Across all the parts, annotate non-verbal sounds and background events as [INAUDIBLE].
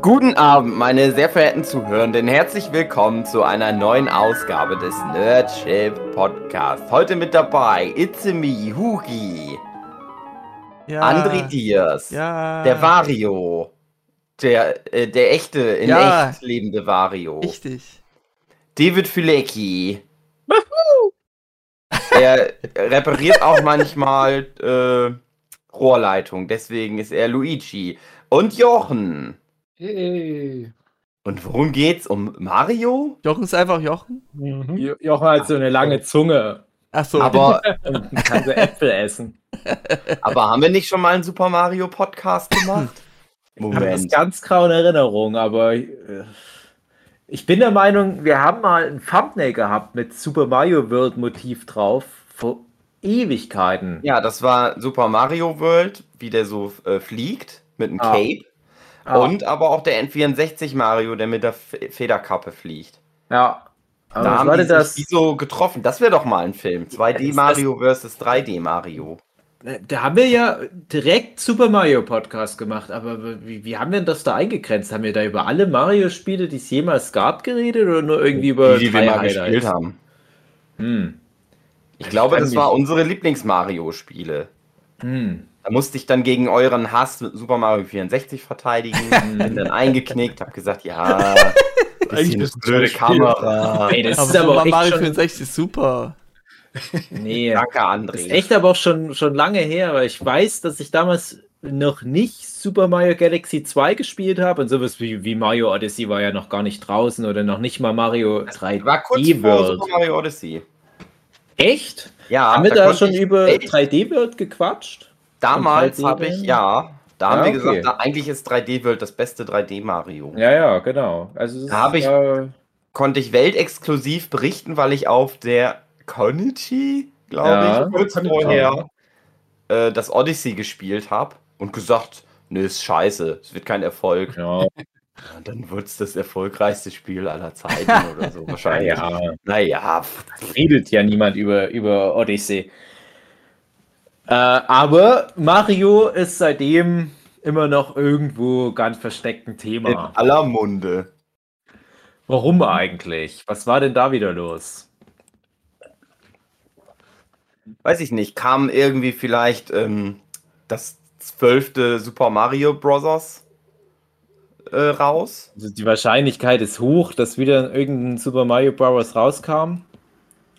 Guten Abend, meine sehr verehrten Zuhörenden. Herzlich willkommen zu einer neuen Ausgabe des Nerdship Podcast. Heute mit dabei Itze me, Hugi, Ja. André Diers, Ja. der Vario, der, äh, der echte, in Ja. echt lebende Vario, Richtig. David Fülecki. er repariert auch manchmal äh, Rohrleitung, deswegen ist er Luigi. Und Jochen. Hey. Und worum geht's? Um Mario? Jochen ist einfach Jochen? Jo- Jochen hat so eine lange Zunge Ach so. Aber, [LAUGHS] kann so Äpfel essen. aber haben wir nicht schon mal einen Super Mario Podcast gemacht? Ich habe das Moment. ganz grau in Erinnerung, aber äh, ich bin der Meinung, wir haben mal ein Thumbnail gehabt mit Super Mario World Motiv drauf vor Ewigkeiten. Ja, das war Super Mario World, wie der so äh, fliegt mit einem Ah. Cape. Ah, Und aber auch der N64 Mario, der mit der Federkappe fliegt. ja. Aber da was haben die das? sich wie so getroffen. Das wäre doch mal ein Film. 2D Ist Mario versus 3D Mario. Da haben wir ja direkt Super Mario Podcast gemacht, aber wie, wie haben wir denn das da eingegrenzt? Haben wir da über alle Mario-Spiele, die es jemals gab, geredet oder nur irgendwie über die, die wir mal Highlights? gespielt haben. Hm. Ich glaube, kann das war unsere Lieblings-Mario-Spiele. Hm. Da musste ich dann gegen euren Hass mit Super Mario 64 verteidigen. [LAUGHS] bin dann eingeknickt, hab gesagt, ja, [LAUGHS] bisschen ist blöde. Kamera. Ey, das aber ist aber Super Mario schon, 64 ist super. nee, Danke, das André. ist echt aber auch schon, schon lange her, aber ich weiß, dass ich damals noch nicht Super Mario Galaxy 2 gespielt habe und sowas wie, wie Mario Odyssey war ja noch gar nicht draußen oder noch nicht mal Mario 3D War kurz vor World. Super Mario Odyssey. Echt? Ja, Haben wir da schon über Ey, 3D World gequatscht? Damals 3D habe ich, ja, da haben Ja, wir okay. gesagt, na, eigentlich ist 3D World das beste 3D Mario. Ja, ja, genau. Also es Da hab ist, ich- äh, Konnte ich weltexklusiv berichten, weil ich auf der Konichi, glaube Ja. ich, kurz vorher äh, das Odyssey gespielt habe und gesagt, ne, ist scheiße, es wird kein Erfolg. ja, dann wird es das erfolgreichste Spiel aller Zeiten oder so [LAUGHS] wahrscheinlich. ja. Naja, redet ja niemand über, über Odyssey. Äh, aber Mario ist seitdem immer noch irgendwo ganz versteckt ein in Thema. aller Munde. Warum eigentlich? Was war denn da wieder los? Weiß ich nicht, kam irgendwie vielleicht ähm, das zwölfte Super Mario Bros. Äh, raus? Also die Wahrscheinlichkeit ist hoch, dass wieder irgendein Super Mario Bros. rauskam.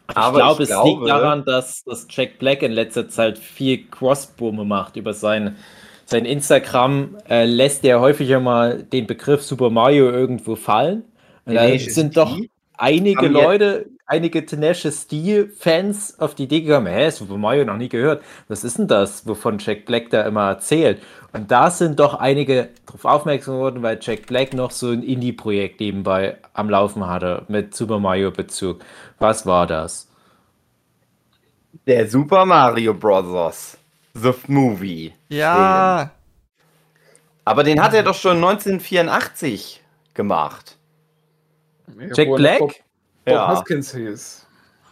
Ich Aber glaube, ich es glaube- liegt daran, dass, dass Jack Black in letzter Zeit viel Crossboomer macht über sein, sein Instagram. Äh, lässt er häufiger mal den Begriff Super Mario irgendwo fallen. Und da Tenacious sind doch einige Leute, einige Tenacious D-Fans auf die Idee gekommen, hä, Super Mario noch nie gehört. Was ist denn das, wovon Jack Black da immer erzählt? Und da sind doch einige darauf aufmerksam geworden, weil Jack Black noch so ein Indie-Projekt nebenbei am Laufen hatte mit Super Mario-Bezug. Was war das? Der Super Mario Bros. The Movie. Ja. Aber den hat er doch schon 1984 gemacht. Jack Black? Bob, Ja, Hoskins hieß.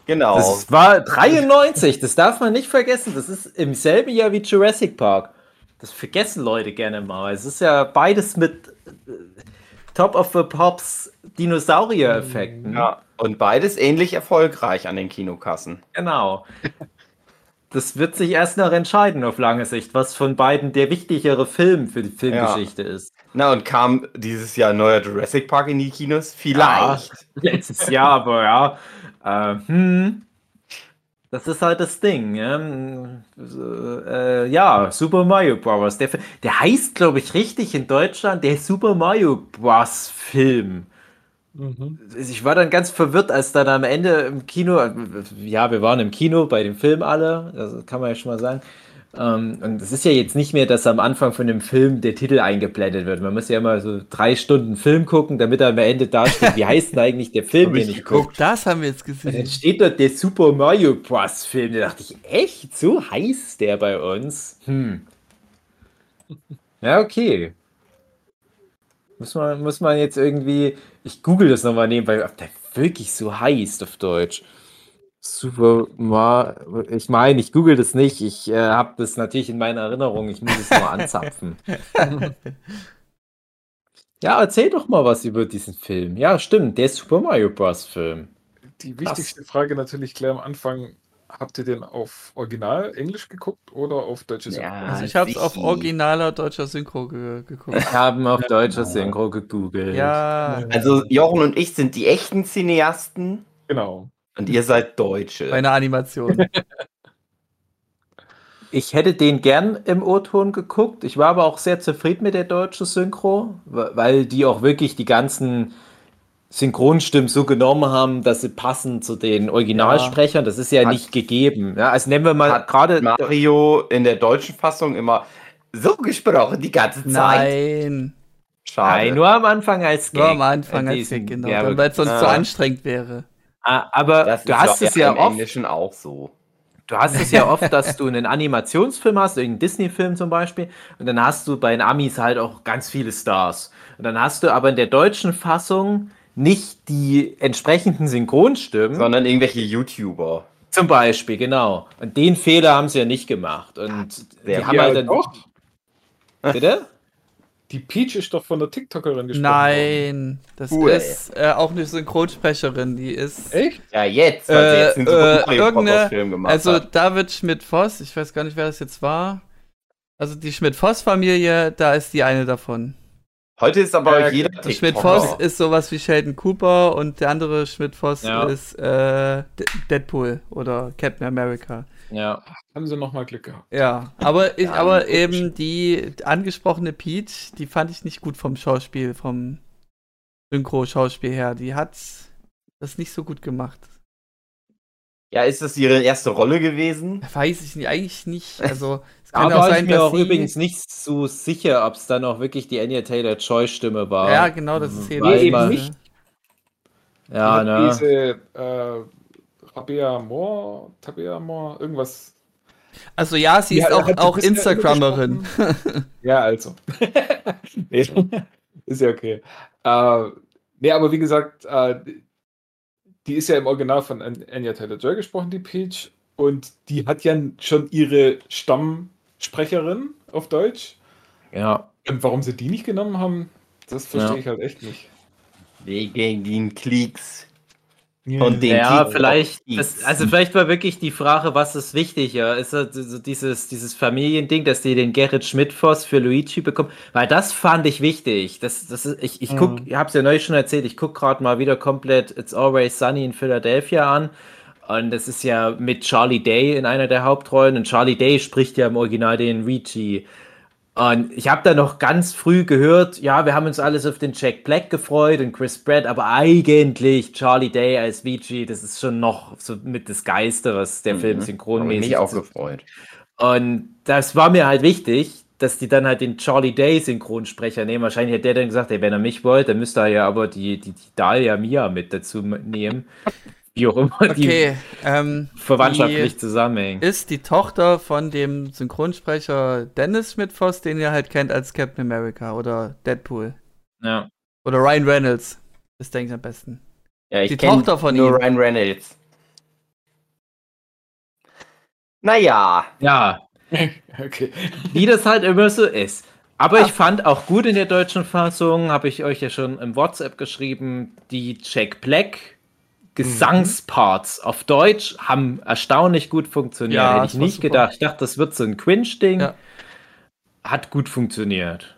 genau. Das war 93, das darf man nicht vergessen. Das ist im selben Jahr wie Jurassic Park. Das vergessen Leute gerne mal. Es ist ja beides mit äh, Top of the Pops Dinosaurier-Effekten. Ja, und beides ähnlich erfolgreich an den Kinokassen. Genau. Das wird sich erst noch entscheiden auf lange Sicht, was von beiden der wichtigere Film für die Filmgeschichte ist. Na, und kam dieses Jahr ein neuer Jurassic Park in die Kinos? Vielleicht. [LAUGHS] Letztes Jahr, aber ja. Äh, hm. Das ist halt das Ding. Ja, So, äh, ja Super Mario Bros. Der, der heißt, glaube ich, richtig in Deutschland der Super Mario Bros. Film. Mhm. Ich war dann ganz verwirrt, als dann am Ende im Kino, ja, wir waren im Kino bei dem Film alle, das kann man ja schon mal sagen. Ähm, und es ist ja jetzt nicht mehr, dass am Anfang von dem Film der Titel eingeblendet wird. Man muss ja immer so drei Stunden Film gucken, damit er am Ende da steht, wie heißt denn eigentlich der Film, den ich gucke. Das haben wir jetzt Und dann gesehen. steht dort der Super Mario Bros. Film. Da dachte ich, echt? So heißt der bei uns? Hm. Ja, okay. Muss man, muss man jetzt irgendwie. Ich google das nochmal nebenbei, ob der wirklich so heißt auf Deutsch. Super Mario. Ich meine, ich google das nicht. Ich äh, habe das natürlich in meiner Erinnerung. Ich muss es nur anzapfen. [LAUGHS] Ja, erzähl doch mal was über diesen Film. Ja, stimmt, der Super Mario Bros. Film. Die wichtigste Frage natürlich gleich am Anfang. Habt ihr den auf Original Englisch geguckt oder auf deutsches Ja. Synchron? Also ich habe es auf originaler deutscher Synchro ge geguckt. Wir haben auf deutscher Synchro gegoogelt. Ja, Also Jochen und ich sind die echten Cineasten Genau. Und ihr seid Deutsche. bei einer Animation. [LAUGHS] Ich hätte den gern im O-Ton geguckt. Ich war aber auch sehr zufrieden mit der deutschen Synchro, weil die auch wirklich die ganzen Synchronstimmen so genommen haben, dass sie passen zu den Originalsprechern. Das ist ja Hat- nicht gegeben. Ja, also nehmen wir mal Hat gerade. Mario in der deutschen Fassung immer so gesprochen die ganze Zeit. Nein, Schade. Nein, nur am Anfang als Gag. nur am Anfang als Gag, genau. ja, weil es sonst Ah. zu anstrengend wäre. Aber das du hast es ja im oft. Englischen auch so. Du hast es ja oft, dass du einen Animationsfilm hast, irgendeinen Disney-Film zum Beispiel, und dann hast du bei den Amis halt auch ganz viele Stars. Und dann hast du aber in der deutschen Fassung nicht die entsprechenden Synchronstimmen, Sondern irgendwelche YouTuber. zum Beispiel, genau. Und den Fehler haben sie ja nicht gemacht. Und die Sehr haben Ja, halt dann. doch. Bitte? Die Peach ist doch von der TikTokerin gesprochen worden. Nein, das Cool. ist äh, auch eine Synchronsprecherin, die ist. Echt? Ja, jetzt, weil sie Äh, jetzt den äh, irgendeine-. Film gemacht Also hat. David Schmidt-Voss, ich weiß gar nicht, wer das jetzt war. Also die Schmidt-Voss-Familie, da ist die eine davon. Heute ist aber Äh, jeder Der Schmidt-Voss TikToker. ist sowas wie Sheldon Cooper und der andere Schmidt-Voss Ja. ist äh, Deadpool oder Captain America. Ja. Haben sie nochmal Glück gehabt. Ja, aber, ich, Ja, aber eben die angesprochene Peach, die fand ich nicht gut vom Schauspiel, vom Synchro-Schauspiel her. Die hat das nicht so gut gemacht. Ja, ist das ihre erste Rolle gewesen? Weiß ich nicht, eigentlich nicht. Also, es kann Aber auch war sein, ich mir dass auch sie, übrigens nicht so sicher, ob es dann auch wirklich die Anya Taylor-Joy-Stimme war. Ja, genau, das ist eben man- nicht. Ja, Die ne? Diese äh, Rabea Moore, Tabea Moore, irgendwas. Also ja, sie ist Ja, auch, sie auch bisher Instagrammerin. Ja, also. [LAUGHS] nee, ist ja okay. Äh, nee, aber wie gesagt, äh, die ist ja im Original von An- Anya Taylor-Joy gesprochen, die Peach. Und die hat ja schon ihre Stammsprecherin auf Deutsch. Ja. Und warum sie die nicht genommen haben, das verstehe Ja. ich halt echt nicht. Wegen den Klicks. Und den Ja, Titel vielleicht, das, hieß. also vielleicht war wirklich die Frage, was ist wichtiger? Ist das so dieses, dieses Familiending, dass die den Gerrit Schmidt-Voss für Luigi bekommen? Weil das fand ich wichtig. Das, das ist, ich, ich guck, ich hab's ja neulich schon erzählt, ich guck gerade mal wieder komplett It's Always Sunny in Philadelphia an. Und das ist ja mit Charlie Day in einer der Hauptrollen. Und Charlie Day spricht ja im Original den Luigi. Und ich habe da noch ganz früh gehört, ja, wir haben uns alles auf den Jack Black gefreut und Chris Pratt, aber eigentlich Charlie Day als VG, das ist schon noch so mit das Geiste, was der Film Hab ich synchronmäßig mich auch ist. gefreut. Und das war mir halt wichtig, dass die dann halt den Charlie Day Synchronsprecher nehmen. Wahrscheinlich hat der dann gesagt, ey, wenn er mich wollt, dann müsste er ja aber die, die, die Dahlia Mia mit dazu nehmen. Wie auch immer Okay, ähm, die verwandtschaftlich die zusammenhängen. ist die Tochter von dem Synchronsprecher Dennis Schmidt-Voss, den ihr halt kennt als Captain America oder Deadpool. Ja. Oder Ryan Reynolds. Das denke ich am besten. Ja, ich Die Tochter von nur ihm. Ryan Reynolds. Naja, ja, [LAUGHS] Okay. wie das halt immer so ist. Aber ich fand auch gut in der deutschen Fassung, habe ich euch ja schon im WhatsApp geschrieben, die Jack Black Gesangsparts auf Deutsch haben erstaunlich gut funktioniert. Ja, Hätte ich nicht gedacht. Ich dachte, das wird so ein Quinch-Ding. Ja. Hat gut funktioniert.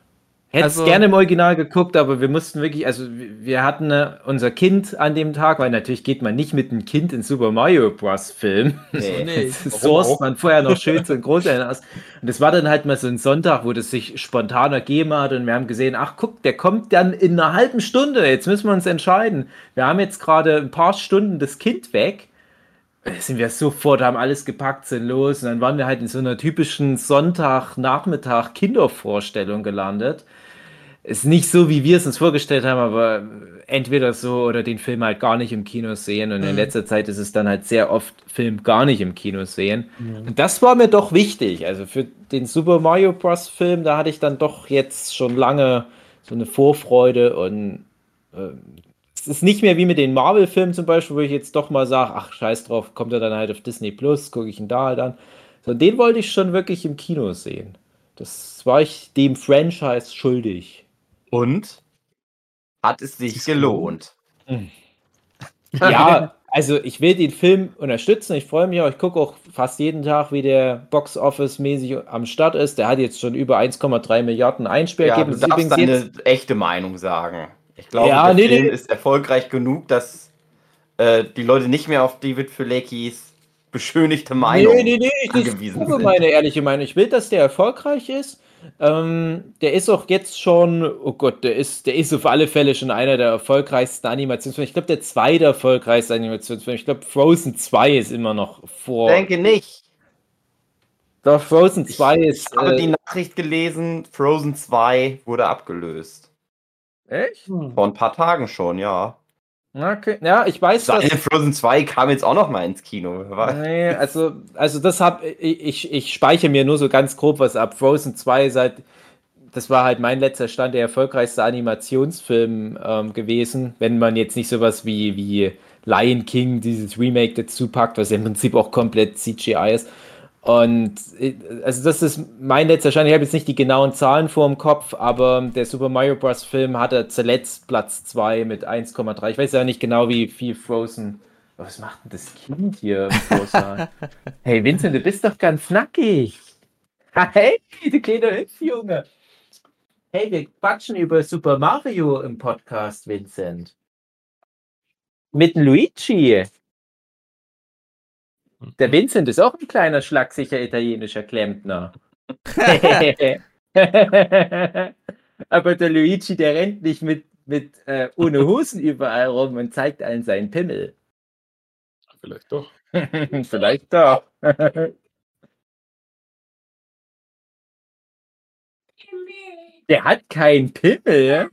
Hätte es Also- gerne im Original geguckt, aber wir mussten wirklich, also wir hatten äh, unser Kind an dem Tag, weil natürlich geht man nicht mit einem Kind in Super Mario Bros. Film. nee. [LAUGHS] Nee. Das sourced man vorher noch schön so ein Großeltern aus. Und es war dann halt mal so ein Sonntag, wo das sich spontan ergeben hat und wir haben gesehen, ach guck, der kommt dann in einer halben Stunde. Jetzt müssen wir uns entscheiden. Wir haben jetzt gerade ein paar Stunden das Kind weg. Sind wir sofort, haben alles gepackt, sind los. Und dann waren wir halt in so einer typischen Sonntagnachmittag Kindervorstellung gelandet. Ist nicht so, wie wir es uns vorgestellt haben, aber entweder so oder den Film halt gar nicht im Kino sehen. Und in Mhm. letzter Zeit ist es dann halt sehr oft Film gar nicht im Kino sehen. Und das war mir doch wichtig. Also für den Super Mario Bros. Film, da hatte ich dann doch jetzt schon lange so eine Vorfreude und ähm, es ist nicht mehr wie mit den Marvel-Filmen zum Beispiel, wo ich jetzt doch mal sage, ach scheiß drauf, kommt er dann halt auf Disney Plus, gucke ich ihn da halt an. So, den wollte ich schon wirklich im Kino sehen. Das war ich dem Franchise schuldig. Und? hat es sich gelohnt. Ja, also ich will den Film unterstützen. Ich freue mich auch. Ich gucke auch fast jeden Tag, wie der Box Office mäßig am Start ist. Der hat jetzt schon über 1,3 Milliarden Ja, du darfst deine jetzt, echte Meinung sagen. Ich glaube, Ja, der nee, Film nee. ist erfolgreich genug, dass äh, die Leute nicht mehr auf David Filecchis beschönigte Meinung nee, nee, nee, ich angewiesen sind. meine ehrliche Meinung. Ich will, dass der erfolgreich ist. Ähm, der ist auch jetzt schon, oh Gott, der ist, der ist auf alle Fälle schon einer der erfolgreichsten Animationsfilme. Ich glaube, der zweite erfolgreichste Animationsfilm. Ich glaube, Frozen 2 ist immer noch vor. Ich denke nicht. Doch, Frozen 2 Ich ist. habe Äh, die Nachricht gelesen, Frozen 2 wurde abgelöst. echt? Vor ein paar Tagen schon, ja. Okay. Ja, ich weiß, dass. Seine Frozen 2 kam jetzt auch noch mal ins Kino. [LAUGHS] Nee, also, also das hab ich, ich, ich speichere mir nur so ganz grob was ab. Frozen 2 seit, das war halt mein letzter Stand, der erfolgreichste Animationsfilm ähm, gewesen, wenn man jetzt nicht sowas wie, wie Lion King, dieses Remake dazu packt, was im Prinzip auch komplett CGI ist. Und also das ist mein letzter Stand. Ich habe jetzt nicht die genauen Zahlen vor dem Kopf, aber der Super Mario Bros. Film hatte zuletzt Platz 2 mit 1,3. Ich weiß ja nicht genau, wie viel Frozen. Oh, Was macht denn das Kind hier [LAUGHS] hey Vincent, du bist doch ganz nackig. Hey, du kleiner Hüpfjunge. Hey, wir quatschen über Super Mario im Podcast, Vincent. Mit Luigi. Der Vincent ist auch ein kleiner, schlagsicher italienischer Klempner. [LAUGHS] Aber der Luigi, der rennt nicht mit, mit äh, ohne Hosen überall rum und zeigt allen seinen Pimmel. Vielleicht doch. [LAUGHS] Vielleicht doch. Der hat keinen Pimmel.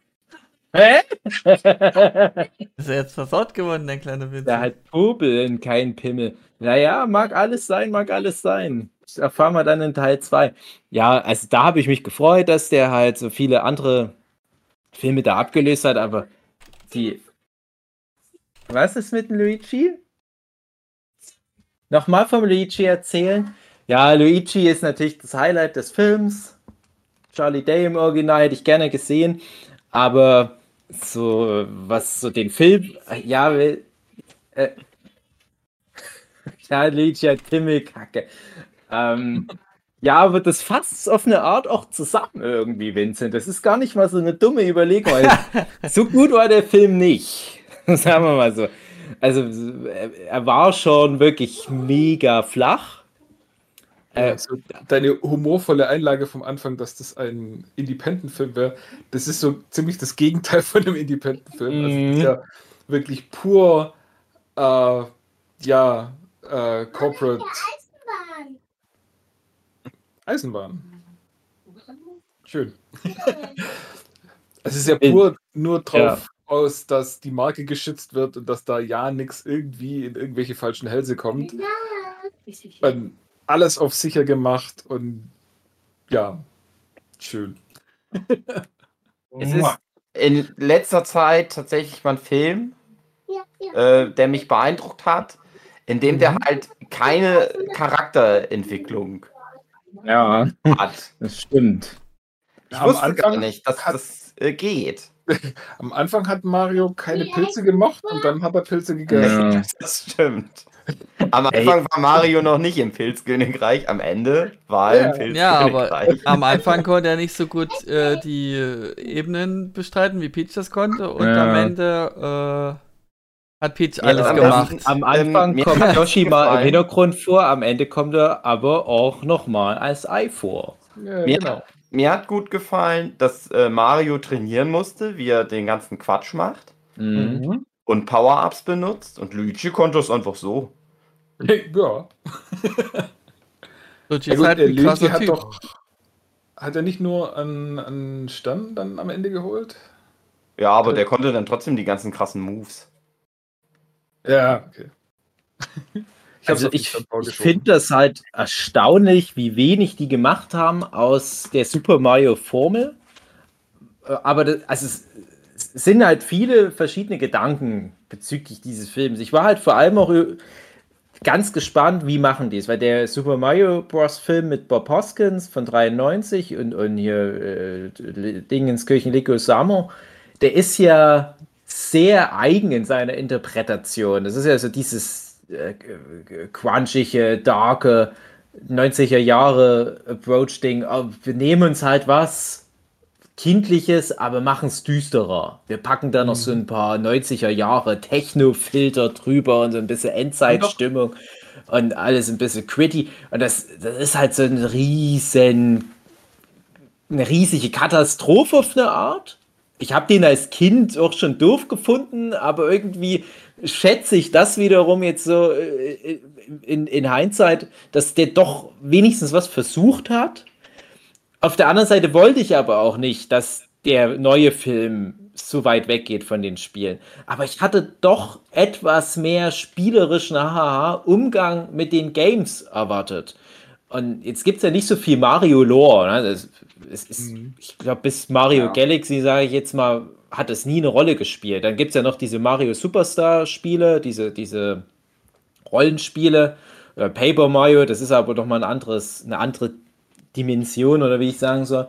Hä? [LAUGHS] Ist er jetzt versaut geworden, der kleine Vincent? Der hat Popel und keinen Pimmel. Naja, mag alles sein, mag alles sein. Das erfahren wir dann in Teil 2. Ja, also da habe ich mich gefreut, dass der halt so viele andere Filme da abgelöst hat, aber die. Was ist mit dem Luigi? Nochmal vom Luigi erzählen. Ja, Luigi ist natürlich das Highlight des Films. Charlie Day im Original hätte ich gerne gesehen, aber so, was so den Film, ja, äh, [LAUGHS] ja, Luigi hat Pimmelkacke. Ähm, ja, aber das fasst auf eine Art auch zusammen irgendwie, Vincent. Das ist gar nicht mal so eine dumme Überlegung, weil [LAUGHS] so gut war der Film nicht. [LAUGHS] Sagen wir mal so. Also, er er war schon wirklich mega flach. Also deine humorvolle Einlage vom Anfang, dass das ein Independent-Film wäre, das ist so ziemlich das Gegenteil von einem Independent-Film. Also das ist Mhm. ja wirklich pur, äh, ja, äh, Corporate Eisenbahn. Eisenbahn. Schön. [LAUGHS] Es ist ja pur nur drauf aus, dass die Marke geschützt wird und dass da ja nichts irgendwie in irgendwelche falschen Hälse kommt. Ja. Und alles auf sicher gemacht und ja, schön. [LAUGHS] Es ist in letzter Zeit tatsächlich mal ein Film, Ja, ja. äh, der mich beeindruckt hat, in dem der halt keine Charakterentwicklung ja, hat. das stimmt. Ich Am wusste gar Anfang nicht, dass hat- das äh, geht. [LAUGHS] Am Anfang hat Mario keine Pilze gemocht und dann hat er Pilze gegessen. Ja. [LAUGHS] Das stimmt. Am Anfang war Mario noch nicht im Pilzkönigreich, am Ende war er im Ja, aber Pilzkönigreich. am Anfang konnte er nicht so gut äh, die äh, Ebenen bestreiten, wie Peach das konnte. Und Ja. am Ende äh, hat Peach Ja, alles am gemacht. Am Anfang Ähm, mir kommt Yoshi mal im. Hintergrund vor, am Ende kommt er aber auch nochmal als Ei vor. Ja, Mir, genau. mir hat gut gefallen, dass äh, Mario trainieren musste, wie er den ganzen Quatsch macht Mhm. Und Power-Ups benutzt und Luigi konnte es einfach so. Ja. [LAUGHS] Luigi ja ist gut, halt ein Luigi krasser hat Typ. doch. Hat er nicht nur einen, einen Stern dann am Ende geholt? Ja, aber Äh. der konnte dann trotzdem die ganzen krassen Moves. Ja, okay. [LAUGHS] Ich Also ich, Stern ich vorgeschoben. finde das halt erstaunlich, wie wenig die gemacht haben aus der Super Mario Formel. Äh, Aber das, also es, sind halt viele verschiedene Gedanken bezüglich dieses Films. Ich war halt vor allem auch ü- ganz gespannt, wie machen die es, weil der Super Mario Bros. Film mit Bob Hoskins von 93 und, und hier äh, Dingenskirchen Lego Samo, der ist ja sehr eigen in seiner Interpretation. Das ist ja so dieses äh, quanchige, darke 90er Jahre Approach-Ding. Oh, wir nehmen uns halt was Kindliches, aber machen es düsterer. Wir packen da noch so ein paar 90er Jahre Techno-Filter drüber und so ein bisschen Endzeitstimmung und alles ein bisschen gritty. Und das, das ist halt so ein riesen, eine riesige Katastrophe auf eine Art. Ich habe den als Kind auch schon doof gefunden, aber irgendwie schätze ich das wiederum jetzt so äh, in, in Hindsight, dass der doch wenigstens was versucht hat. Auf der anderen Seite wollte ich aber auch nicht, dass der neue Film so weit weggeht von den Spielen. Aber ich hatte doch etwas mehr spielerischen Haha, Umgang mit den Games erwartet. Und jetzt gibt es ja nicht so viel Mario Lore. Ne? Das, das ist, mhm. Ich glaube, bis Mario ja. Galaxy, sage ich jetzt mal, hat es nie eine Rolle gespielt. Dann gibt es ja noch diese Mario Superstar-Spiele, diese, diese Rollenspiele. Paper Mario, das ist aber doch mal ein anderes, eine andere Dimension oder wie ich sagen soll,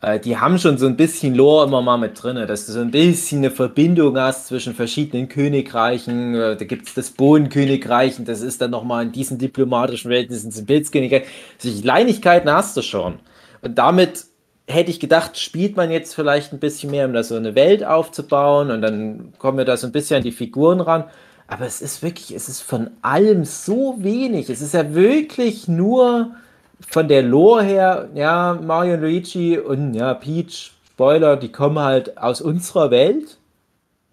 äh, die haben schon so ein bisschen Lore immer mal mit drin, dass du so ein bisschen eine Verbindung hast zwischen verschiedenen Königreichen. Äh, da gibt es das Bohnenkönigreich und das ist dann nochmal in diesen diplomatischen Verhältnissen zum Pilzkönigreich. Solche Kleinigkeiten hast du schon. Und damit hätte ich gedacht, spielt man jetzt vielleicht ein bisschen mehr, um da so eine Welt aufzubauen und dann kommen wir da so ein bisschen an die Figuren ran. Aber es ist wirklich, es ist von allem so wenig. Es ist ja wirklich nur von der Lore her, ja, Mario und Luigi und ja, Peach, Spoiler, die kommen halt aus unserer Welt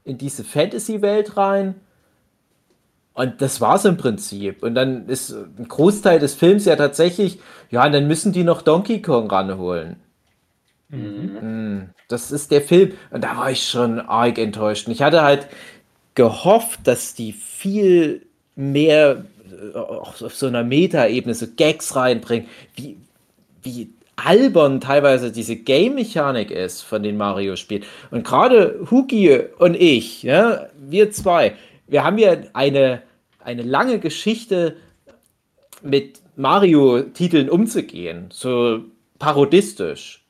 in diese Fantasy-Welt rein. Und das war's im Prinzip. Und dann ist ein Großteil des Films ja tatsächlich, ja, und dann müssen die noch Donkey Kong ranholen. Mhm. Hm, das ist der Film. Und da war ich schon arg enttäuscht. Und ich hatte halt gehofft, dass die viel mehr auch auf so einer Meta-Ebene so Gags reinbringen, wie, wie albern teilweise diese Game-Mechanik ist von den Mario-Spielen. Und gerade Huki und ich, ja, wir zwei, wir haben ja eine, eine lange Geschichte mit Mario-Titeln umzugehen, so parodistisch.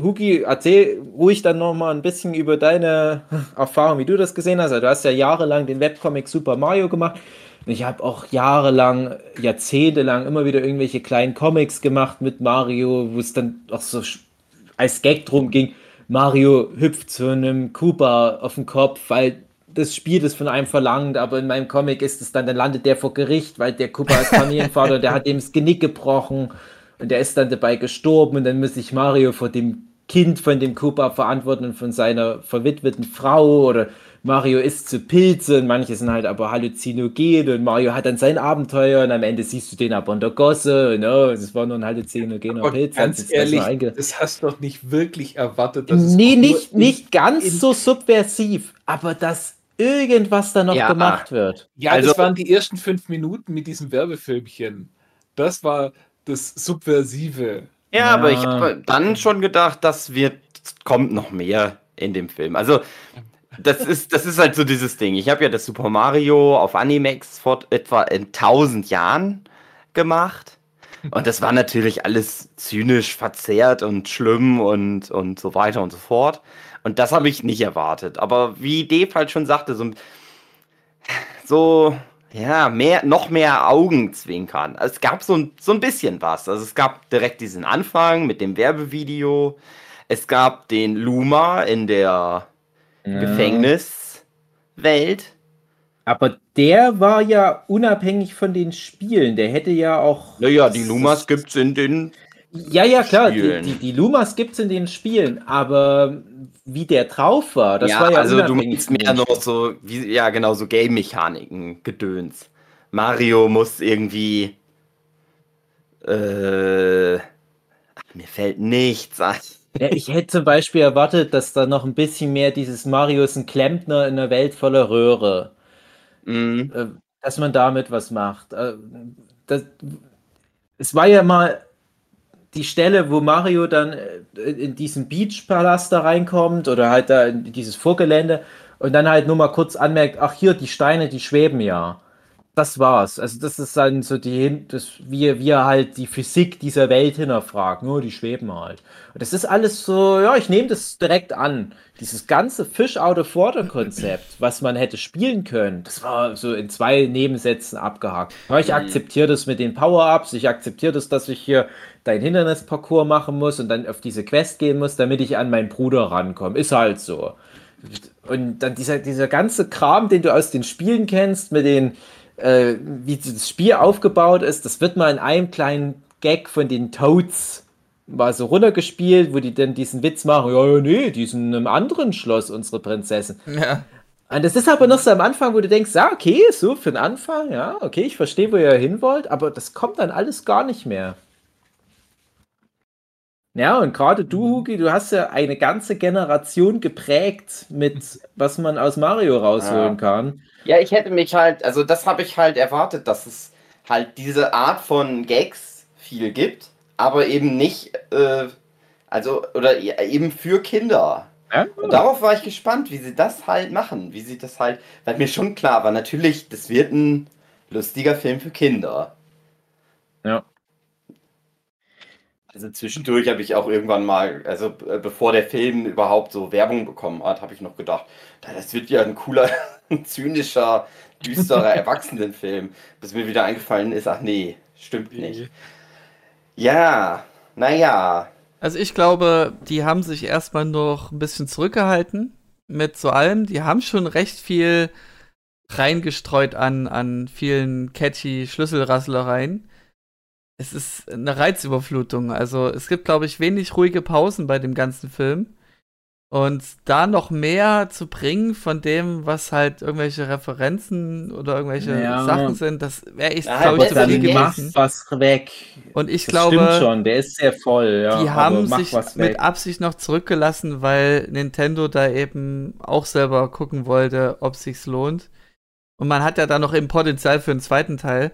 Huki, erzähl ruhig dann noch mal ein bisschen über deine [LAUGHS] Erfahrung, wie du das gesehen hast. Du hast ja jahrelang den Webcomic Super Mario gemacht. Ich habe auch jahrelang, jahrzehntelang immer wieder irgendwelche kleinen Comics gemacht mit Mario, wo es dann auch so als Gag drum ging, Mario hüpft zu einem Koopa auf den Kopf, weil das Spiel das von einem verlangt, aber in meinem Comic ist es dann, dann landet der vor Gericht, weil der Koopa ist Familienvater, der hat ihm das Genick gebrochen und der ist dann dabei gestorben und dann muss sich Mario vor dem Kind von dem Koopa verantworten und von seiner verwitweten Frau oder Mario isst zu Pilze und manche sind halt aber halluzinogen und Mario hat dann sein Abenteuer und am Ende siehst du den aber in der Gosse und oh, es war nur ein halluzinogener aber Pilz. Ganz ehrlich, das hast du doch nicht wirklich erwartet. Dass nee, nicht, nicht ganz so subversiv, aber dass irgendwas da noch ja, gemacht wird. Ja, also, das waren die ersten fünf Minuten mit diesem Werbefilmchen. Das war das Subversive. Ja, ja. aber ich habe dann schon gedacht, das wird, kommt noch mehr in dem Film. Also das ist, das ist halt so dieses Ding. Ich habe ja das Super Mario auf Animex vor etwa in 1000 Jahren gemacht. Und das war natürlich alles zynisch verzerrt und schlimm und, und so weiter und so fort. Und das habe ich nicht erwartet. Aber wie Dave halt schon sagte, so, so ja, mehr, noch mehr Augenzwinkern. Es gab so ein, so ein bisschen was. Also es gab direkt diesen Anfang mit dem Werbevideo. Es gab den Luma in der ja. Gefängniswelt. Aber der war ja unabhängig von den Spielen. Der hätte ja auch. Naja, die Lumas gibt es in den. Ja, ja, klar, die, die, die, Lumas gibt es in den Spielen, aber wie der drauf war, das ja, war ja Also du meinst mehr noch so, wie, ja genau, so Game-Mechaniken, Gedöns. Mario muss irgendwie. Äh, mir fällt nichts ein. Ja, ich hätte zum Beispiel erwartet, dass da noch ein bisschen mehr dieses Mario ist ein Klempner in einer Welt voller Röhre. Mhm. Äh, dass man damit was macht. Äh, das, es war ja mal die Stelle, wo Mario dann äh, in diesen Beachpalast da reinkommt oder halt da in dieses Vorgelände und dann halt nur mal kurz anmerkt, ach hier, die Steine, die schweben ja. Das war's. Also das ist dann so die, das, wir, wir halt die Physik dieser Welt hinterfragen. Nur die schweben halt. Und das ist alles so, ja, ich nehme das direkt an. Dieses ganze Fish out of water Konzept, was man hätte spielen können, das war so in zwei Nebensätzen abgehakt. Ich Mhm. akzeptiere das mit den Power-Ups, ich akzeptiere das, dass ich hier dein Hindernisparcours machen muss und dann auf diese Quest gehen muss, damit ich an meinen Bruder rankomme. Ist halt so. Und dann dieser, dieser ganze Kram, den du aus den Spielen kennst, mit den, äh, wie das Spiel aufgebaut ist, das wird mal in einem kleinen Gag von den Toads mal so runtergespielt, wo die dann diesen Witz machen, ja, ja, nee, die sind in einem anderen Schloss, unsere Prinzessin. Ja. Und das ist aber noch so am Anfang, wo du denkst, ja, okay, so für den Anfang, ja, okay, ich verstehe, wo ihr hin wollt, aber das kommt dann alles gar nicht mehr. Ja, und gerade du, Hugi, du hast ja eine ganze Generation geprägt mit, was man aus Mario rausholen Ja. kann. Ja, ich hätte mich halt, also das habe ich halt erwartet, dass es halt diese Art von Gags viel gibt, aber eben nicht, äh, also, oder eben für Kinder. Ja? Und darauf war ich gespannt, wie sie das halt machen, wie sie das halt, weil mir schon klar war, natürlich, das wird ein lustiger Film für Kinder. Ja. Also zwischendurch habe ich auch irgendwann mal, also äh, bevor der Film überhaupt so Werbung bekommen hat, habe ich noch gedacht, "Na, das wird ja ein cooler, [LAUGHS] zynischer, düsterer Erwachsenenfilm. Bis mir wieder eingefallen ist, ach nee, stimmt nicht. Ja, naja. Also ich glaube, die haben sich erstmal noch ein bisschen zurückgehalten mit so allem. Die haben schon recht viel reingestreut an, an vielen catchy Schlüsselrasslereien. Es ist eine Reizüberflutung. Also es gibt, glaube ich, wenig ruhige Pausen bei dem ganzen Film. Und da noch mehr zu bringen von dem, was halt irgendwelche Referenzen oder irgendwelche Ja. Sachen sind, das wäre ich, Ja, glaube ich, zu viel macht mach gewesen. was weg. Und ich das glaube, stimmt schon, der ist sehr voll. Ja, die haben sich mit. Absicht noch zurückgelassen, weil Nintendo da eben auch selber gucken wollte, ob sich's lohnt. Und man hat ja da noch eben Potenzial für einen zweiten Teil.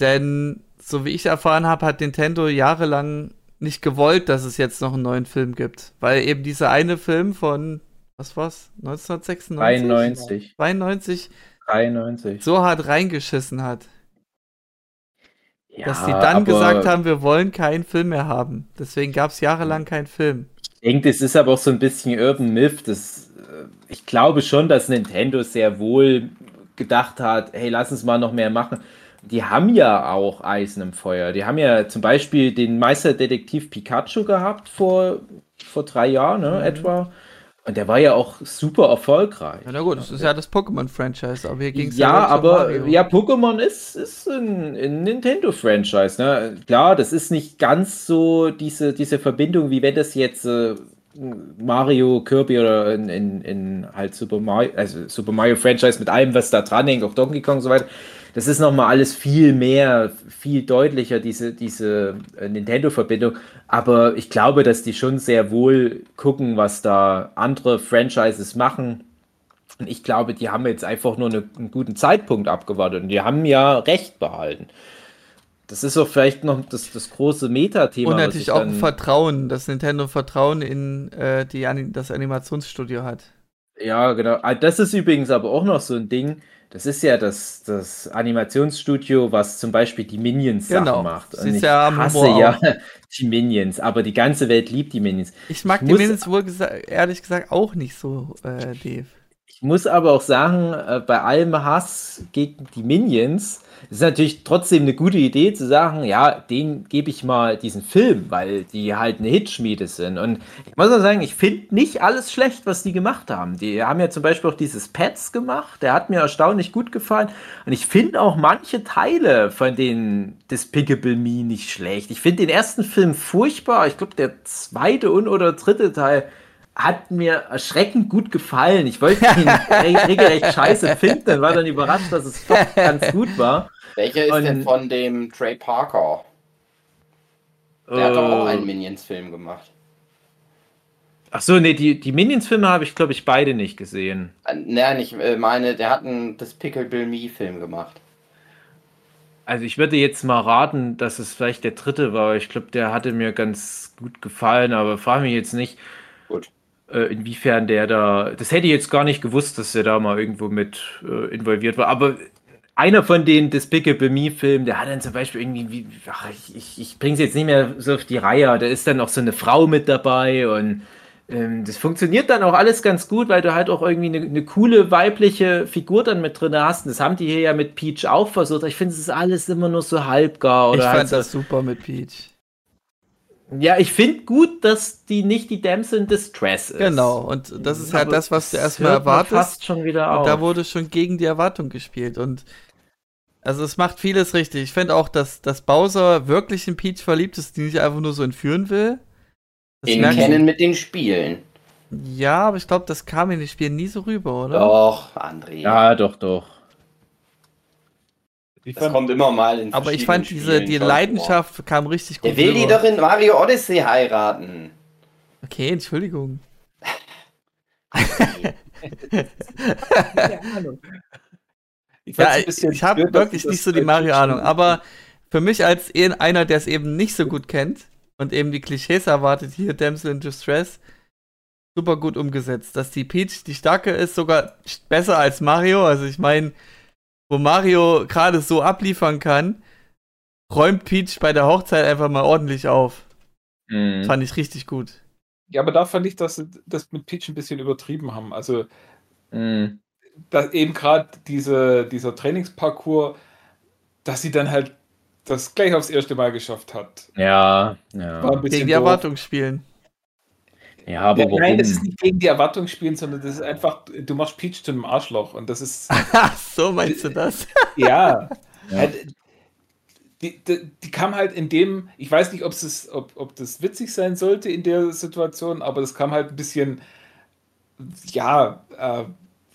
Denn, so wie ich erfahren habe, hat Nintendo jahrelang nicht gewollt, dass es jetzt noch einen neuen Film gibt. Weil eben dieser eine Film von, was war's? 1996? 93. 92 93. so hart reingeschissen hat, Ja, dass die dann gesagt haben, wir wollen keinen Film mehr haben. Deswegen gab es jahrelang keinen Film. Ich denke, das ist aber auch so ein bisschen Urban Myth. Das, äh, ich glaube schon, dass Nintendo sehr wohl gedacht hat, hey, lass uns mal noch mehr machen. Die haben ja auch Eisen im Feuer. Die haben ja zum Beispiel den Meisterdetektiv Pikachu gehabt vor, vor drei Jahren ne, etwa. Und der war ja auch super erfolgreich. Ja, na gut, das ist ja das Pokémon-Franchise, aber hier ging es Ja, aber ja, Pokémon ist, ist ein, ein Nintendo-Franchise. Ne? Klar, das ist nicht ganz so diese, diese Verbindung, wie wenn das jetzt äh, Mario, Kirby oder in, in, in halt Super Mario, also Super Mario Franchise mit allem, was da dran hängt, auch Donkey Kong und so weiter. Das ist nochmal alles viel mehr, viel deutlicher, diese, diese äh, Nintendo-Verbindung. Aber ich glaube, dass die schon sehr wohl gucken, was da andere Franchises machen. Und ich glaube, die haben jetzt einfach nur eine, einen guten Zeitpunkt abgewartet und die haben ja Recht behalten. Das ist auch vielleicht noch das, das große Metathema. Und natürlich ich auch ein Vertrauen, dass Nintendo Vertrauen in äh, die, das Animationsstudio hat. Ja, genau. Ah, Das ist übrigens aber auch noch so ein Ding. Das ist ja das, das Animationsstudio, was zum Beispiel die Minions Genau. Macht. Und ich ja hasse Humor ja [LAUGHS] die Minions, aber die ganze Welt liebt die Minions. Ich mag Ich die Minions wohl gesa ehrlich gesagt auch nicht so, äh, Dave. Ich muss aber auch sagen, äh, bei allem Hass gegen die Minions ist natürlich trotzdem eine gute Idee zu sagen, ja, den gebe ich mal diesen Film, weil die halt eine Hitschmiede sind. Und ich muss auch sagen, ich finde nicht alles schlecht, was die gemacht haben. Die haben ja zum Beispiel auch dieses Pets gemacht, der hat mir erstaunlich gut gefallen. Und ich finde auch manche Teile von den Despicable Me nicht schlecht. Ich finde den ersten Film furchtbar. Ich glaube, der zweite und oder dritte Teil hat mir erschreckend gut gefallen. Ich wollte ihn [LAUGHS] re regelrecht scheiße finden, war dann überrascht, dass es doch ganz gut war. Welcher ist denn von dem Trey Parker? Der hat doch auch Äh, einen Minions-Film gemacht. Ach so, nee, die, die Minions-Filme habe ich, glaube ich, beide nicht gesehen. Äh, Nein, ich äh, meine, der hat einen Despicable Me-Film gemacht. Also ich würde jetzt mal raten, dass es vielleicht der dritte war. Ich glaube, der hatte mir ganz gut gefallen, aber frage mich jetzt nicht, Gut. äh, inwiefern der da. Das hätte ich jetzt gar nicht gewusst, dass der da mal irgendwo mit äh, involviert war. Aber einer von den Despicable Me-Filmen, der hat dann zum Beispiel irgendwie, wie, ach, ich, ich, bringe es jetzt nicht mehr so auf die Reihe, da ist dann auch so eine Frau mit dabei und ähm, das funktioniert dann auch alles ganz gut, weil du halt auch irgendwie eine, eine coole weibliche Figur dann mit drin hast. Und das haben die hier ja mit Peach auch versucht. Ich finde, es ist alles immer nur so halbgar. Oder ich halt fand so, das super mit Peach. Ja, ich finde gut, dass die nicht die Damsel in Distress ist. Genau, und das ist halt Aber das, was du erstmal erwartest. fast schon wieder Und auf. da wurde schon gegen die Erwartung gespielt. Und also es macht vieles richtig. Ich finde auch, dass, dass Bowser wirklich in Peach verliebt ist, die nicht einfach nur so entführen will. Das Den kennen mit den Spielen. Ja, aber ich glaube, das kam in den Spielen nie so rüber, oder? Doch, André. ja, doch, doch. Ich Das fand, kommt immer mal in aber ich fand diese, Spielen die schon Leidenschaft kam richtig vor. gut Der will die rüber. doch in Mario Odyssey heiraten. Okay, Entschuldigung. [LAUGHS] Ich Ja, ich, habe wirklich nicht so die Mario-Ahnung, aber für mich als eh- einer, der es eben nicht so gut kennt und eben die Klischees erwartet, hier Damsel in Distress, super gut umgesetzt. Dass die Peach die starke ist, sogar besser als Mario. Also ich meine, wo Mario gerade so abliefern kann, räumt Peach bei der Hochzeit einfach mal ordentlich auf. Mhm. Fand ich richtig gut. Ja, aber da fand ich, dass sie das mit Peach ein bisschen übertrieben haben. Also Mhm. dass eben gerade diese, dieser Trainingsparcours, dass sie dann halt das gleich aufs erste Mal geschafft hat. Ja, ja. War ein bisschen Gegen die doof. Ja, aber Ja, warum? nein, das ist nicht gegen die Erwartung spielen, sondern das ist einfach, du machst Peach zu einem Arschloch und das ist, [LAUGHS] Ach, so meinst du das? [LAUGHS] ja, Ja. Halt, die, die, die kam halt in dem, ich weiß nicht, es, ob, ob das witzig sein sollte in der Situation, aber das kam halt ein bisschen, ja, äh,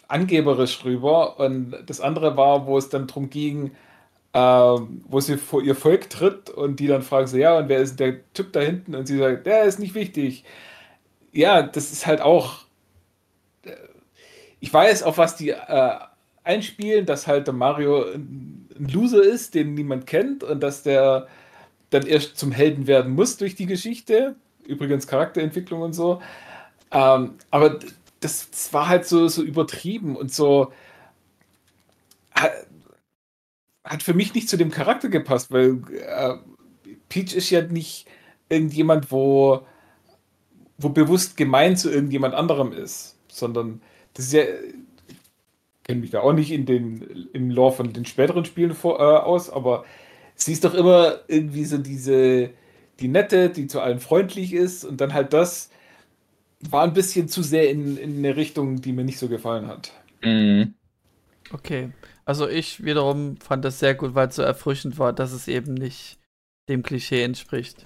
angeberisch rüber. Und das andere war, wo es dann darum ging, ähm, wo sie vor ihr Volk tritt und die dann fragen so, ja, und wer ist der Typ da hinten? Und sie sagt, der ist nicht wichtig. Ja, das ist halt auch, äh, ich weiß, auf was die äh, einspielen, dass halt der Mario ein Loser ist, den niemand kennt und dass der dann erst zum Helden werden muss durch die Geschichte. Übrigens Charakterentwicklung und so. Ähm, aber das, das war halt so, so übertrieben und so hat, hat für mich nicht zu dem Charakter gepasst, weil äh, Peach ist ja nicht irgendjemand, wo, wo bewusst gemein zu irgendjemand anderem ist, sondern das ist ja, kenne mich da auch nicht in den, im Lore von den späteren Spielen vor, äh, aus, aber sie ist doch immer irgendwie so diese, die Nette, die zu allen freundlich ist und dann halt das war ein bisschen zu sehr in, in eine Richtung, die mir nicht so gefallen hat. Mhm. Okay. Also ich wiederum fand das sehr gut, weil es so erfrischend war, dass es eben nicht dem Klischee entspricht.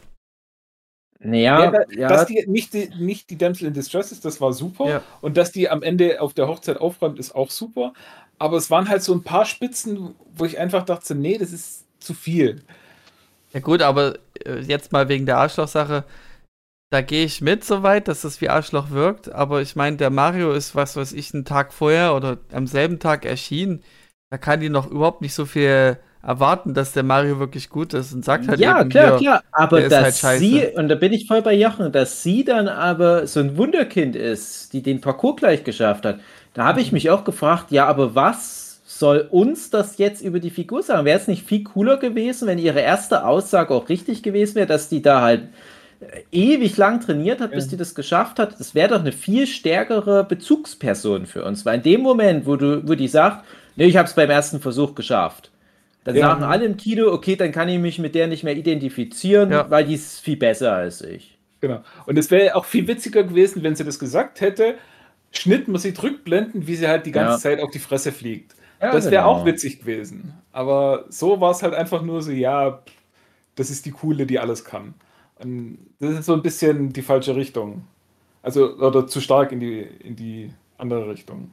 Naja, da- ja, Dass die nicht, die nicht die Damsel in Distress ist, das war super. Ja. Und dass die am Ende auf der Hochzeit aufräumt, ist auch super. Aber es waren halt so ein paar Spitzen, wo ich einfach dachte, nee, das ist zu viel. Ja gut, aber äh, jetzt mal wegen der Arschloch-Sache, da gehe ich mit soweit, dass das wie Arschloch wirkt, aber ich meine, der Mario ist, was weiß ich, einen Tag vorher oder am selben Tag erschienen. Da kann die noch überhaupt nicht so viel erwarten, dass der Mario wirklich gut ist und sagt halt ja, eben klar, hier, klar. Aber dass halt sie, und da bin ich voll bei Jochen, dass sie dann aber so ein Wunderkind ist, die den Parcours gleich geschafft hat. Da habe ich mich auch gefragt, ja, aber was soll uns das jetzt über die Figur sagen? Wäre es nicht viel cooler gewesen, wenn ihre erste Aussage auch richtig gewesen wäre, dass die da halt äh, ewig lang trainiert hat, bis Ja. die das geschafft hat? Das wäre doch eine viel stärkere Bezugsperson für uns. Weil in dem Moment, wo du, wo die sagt, nee, ich habe es beim ersten Versuch geschafft, dann Ja. sagen alle im Kino, okay, dann kann ich mich mit der nicht mehr identifizieren, Ja. weil die ist viel besser als ich. Genau. Und es wäre auch viel witziger gewesen, wenn sie das gesagt hätte. Schnitt muss sie zurückblenden, wie sie halt die ganze Ja. Zeit auf die Fresse fliegt. Das wäre genau. auch witzig gewesen. Aber so war es halt einfach nur so, ja, das ist die Coole, die alles kann. Und das ist so ein bisschen die falsche Richtung. Also, oder zu stark in die, in die andere Richtung.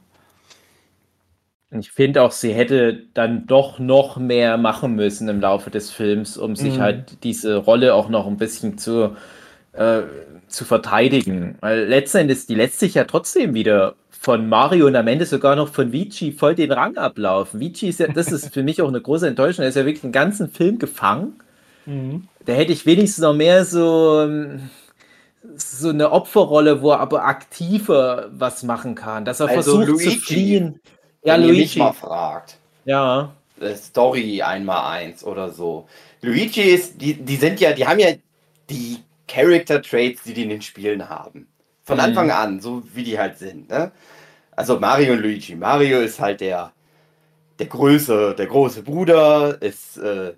Ich finde auch, sie hätte dann doch noch mehr machen müssen im Laufe des Films, um sich Mhm. halt diese Rolle auch noch ein bisschen zu, äh, zu verteidigen. Weil letzten Endes, die lässt sich ja trotzdem wieder von Mario und am Ende sogar noch von Vici voll den Rang ablaufen. Vici ist ja, das ist für mich auch eine große Enttäuschung. Er ist ja wirklich den ganzen Film gefangen. Da hätte ich wenigstens noch mehr so, ähm, so eine Opferrolle, wo er aber aktiver was machen kann, dass er Also versucht Luigi, zu fliehen. Ja, Wenn ihr mich Luigi. mal fragt. Ja. äh, Story einmal eins oder so. Luigi ist, die, die sind ja, die haben ja die Character Traits, die die in den Spielen haben. Von Mhm. Anfang an, so wie die halt sind. Ne? Also Mario und Luigi. Mario ist halt der, der Größe, der große Bruder, ist äh,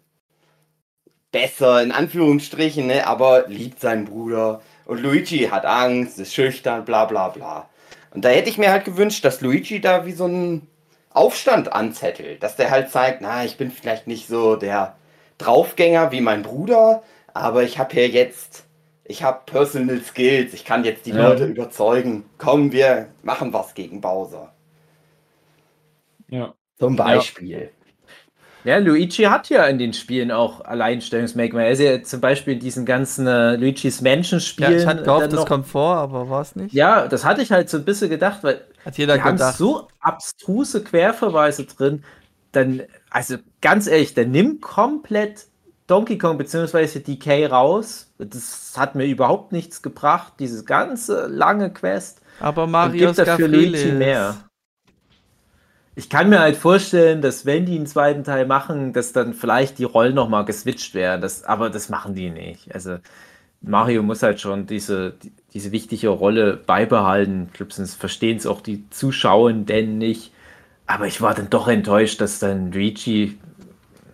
besser in Anführungsstrichen, ne? aber liebt seinen Bruder. Und Luigi hat Angst, ist schüchtern, bla bla bla. Und da hätte ich mir halt gewünscht, dass Luigi da wie so ein Aufstand anzettelt, dass der halt zeigt, na, ich bin vielleicht nicht so der Draufgänger wie mein Bruder, aber ich habe hier jetzt, ich habe Personal Skills, ich kann jetzt die Ja. Leute überzeugen. Komm, wir machen was gegen Bowser. Ja. Zum Beispiel. Ja, Luigi hat ja in den Spielen auch Alleinstellungsmerkmale. Er ist ja zum Beispiel in diesen ganzen äh, Luigi's Mansion Ja, ich hatte gehofft, das kommt vor, aber war es nicht. ja, das hatte ich halt so ein bisschen gedacht, weil Hat jeder die haben gedacht. so abstruse Querverweise drin. Dann, also ganz ehrlich, der nimmt komplett Donkey Kong bzw. DK raus. Das hat mir überhaupt nichts gebracht, diese ganze lange Quest. aber Marius gibt dafür Gafrilis. mehr. Ich kann mir halt vorstellen, dass wenn die einen zweiten Teil machen, dass dann vielleicht die Rollen nochmal geswitcht werden. Das, aber das machen die nicht. Also Mario muss halt schon diese, die- diese wichtige Rolle beibehalten. Ich glaube, sonst verstehen es auch die Zuschauenden nicht. Aber ich war dann doch enttäuscht, dass dann Luigi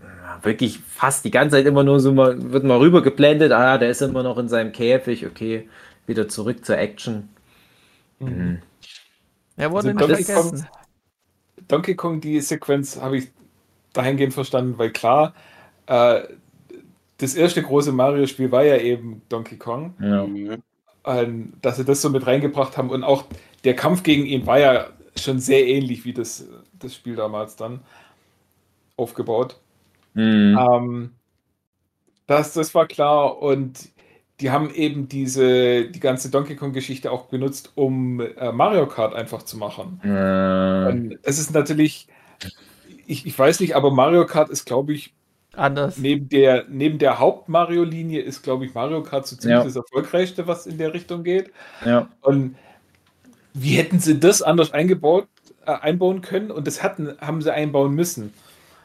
ja, wirklich fast die ganze Zeit immer nur so mal, wird mal rüber geblendet. Ah, der ist immer noch in seinem Käfig. Okay, wieder zurück zur Action. Mhm. Er wurde Also nicht Donkey vergessen. Donkey Kong, die Sequenz habe ich dahingehend verstanden, weil klar, äh, das erste große Mario-Spiel war ja eben Donkey Kong. Ja. Mhm. Ähm, dass sie das so mit reingebracht haben und auch der Kampf gegen ihn war ja schon sehr ähnlich wie das, das Spiel damals dann aufgebaut. Mhm. Ähm, das, das war klar und die haben eben diese, die ganze Donkey Kong-Geschichte auch benutzt, um äh, Mario Kart einfach zu machen. Und es ist natürlich, ich, ich weiß nicht, aber Mario Kart ist, glaube ich, Anders. neben der, neben der Haupt-Mario-Linie ist, glaube ich, Mario Kart so ziemlich Ja. das erfolgreichste, was in der Richtung geht. ja. Und wie hätten sie das anders eingebaut, äh, einbauen können? Und das hatten, haben sie einbauen müssen.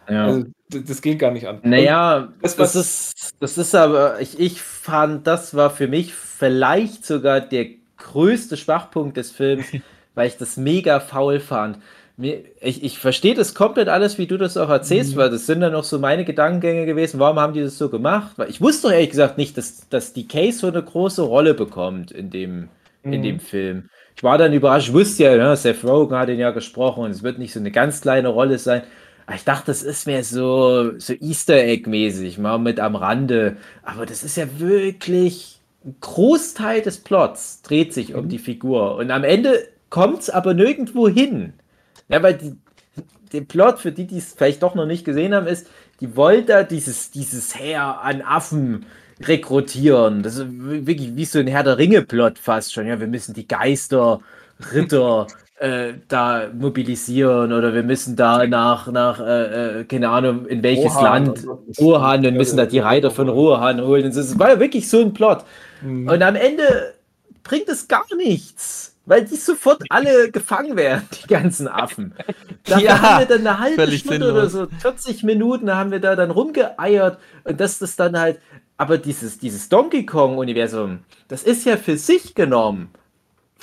Ja. Also, das geht gar nicht an. naja, das, das, was- ist, das ist aber, ich, ich fand, das war für mich vielleicht sogar der größte Schwachpunkt des Films, [LAUGHS] weil ich das mega faul fand. Ich, ich verstehe das komplett alles, wie du das auch erzählst, weil das sind dann auch so meine Gedankengänge gewesen. Warum haben die das so gemacht? Weil ich wusste doch ehrlich gesagt nicht, dass, dass die Case so eine große Rolle bekommt in dem, in Mhm. dem Film. Ich war dann überrascht, ich wusste ja, ne, Seth Rogen hat ihn ja gesprochen und es wird nicht so eine ganz kleine Rolle sein. Aber ich dachte, das ist mehr so, so Easter Egg-mäßig, mal mit am Rande. Aber das ist ja wirklich ein Großteil des Plots dreht sich um die Figur. Und am Ende kommt es aber nirgendwo hin. Ja, weil die, der Plot, für die, die es vielleicht doch noch nicht gesehen haben, ist, die wollen da dieses, dieses Heer an Affen rekrutieren. Das ist wirklich wie so ein Herr der Ringe-Plot fast schon. Ja, wir müssen die Geister, Ritter [LAUGHS] äh, da mobilisieren oder wir müssen da nach, nach äh, äh, keine Ahnung, in welches Rohan Land, und. Rohan, wir müssen da die Reiter von Rohan holen. Und Das war ja wirklich so ein Plot. Mhm. Und am Ende bringt es gar nichts. Weil die sofort alle gefangen werden, die ganzen Affen. [LAUGHS] Da Ja, haben wir dann eine halbe Stunde oder so, 40 Minuten haben wir da dann rumgeeiert. Und das dann halt, aber dieses, dieses Donkey Kong-Universum, das ist ja für sich genommen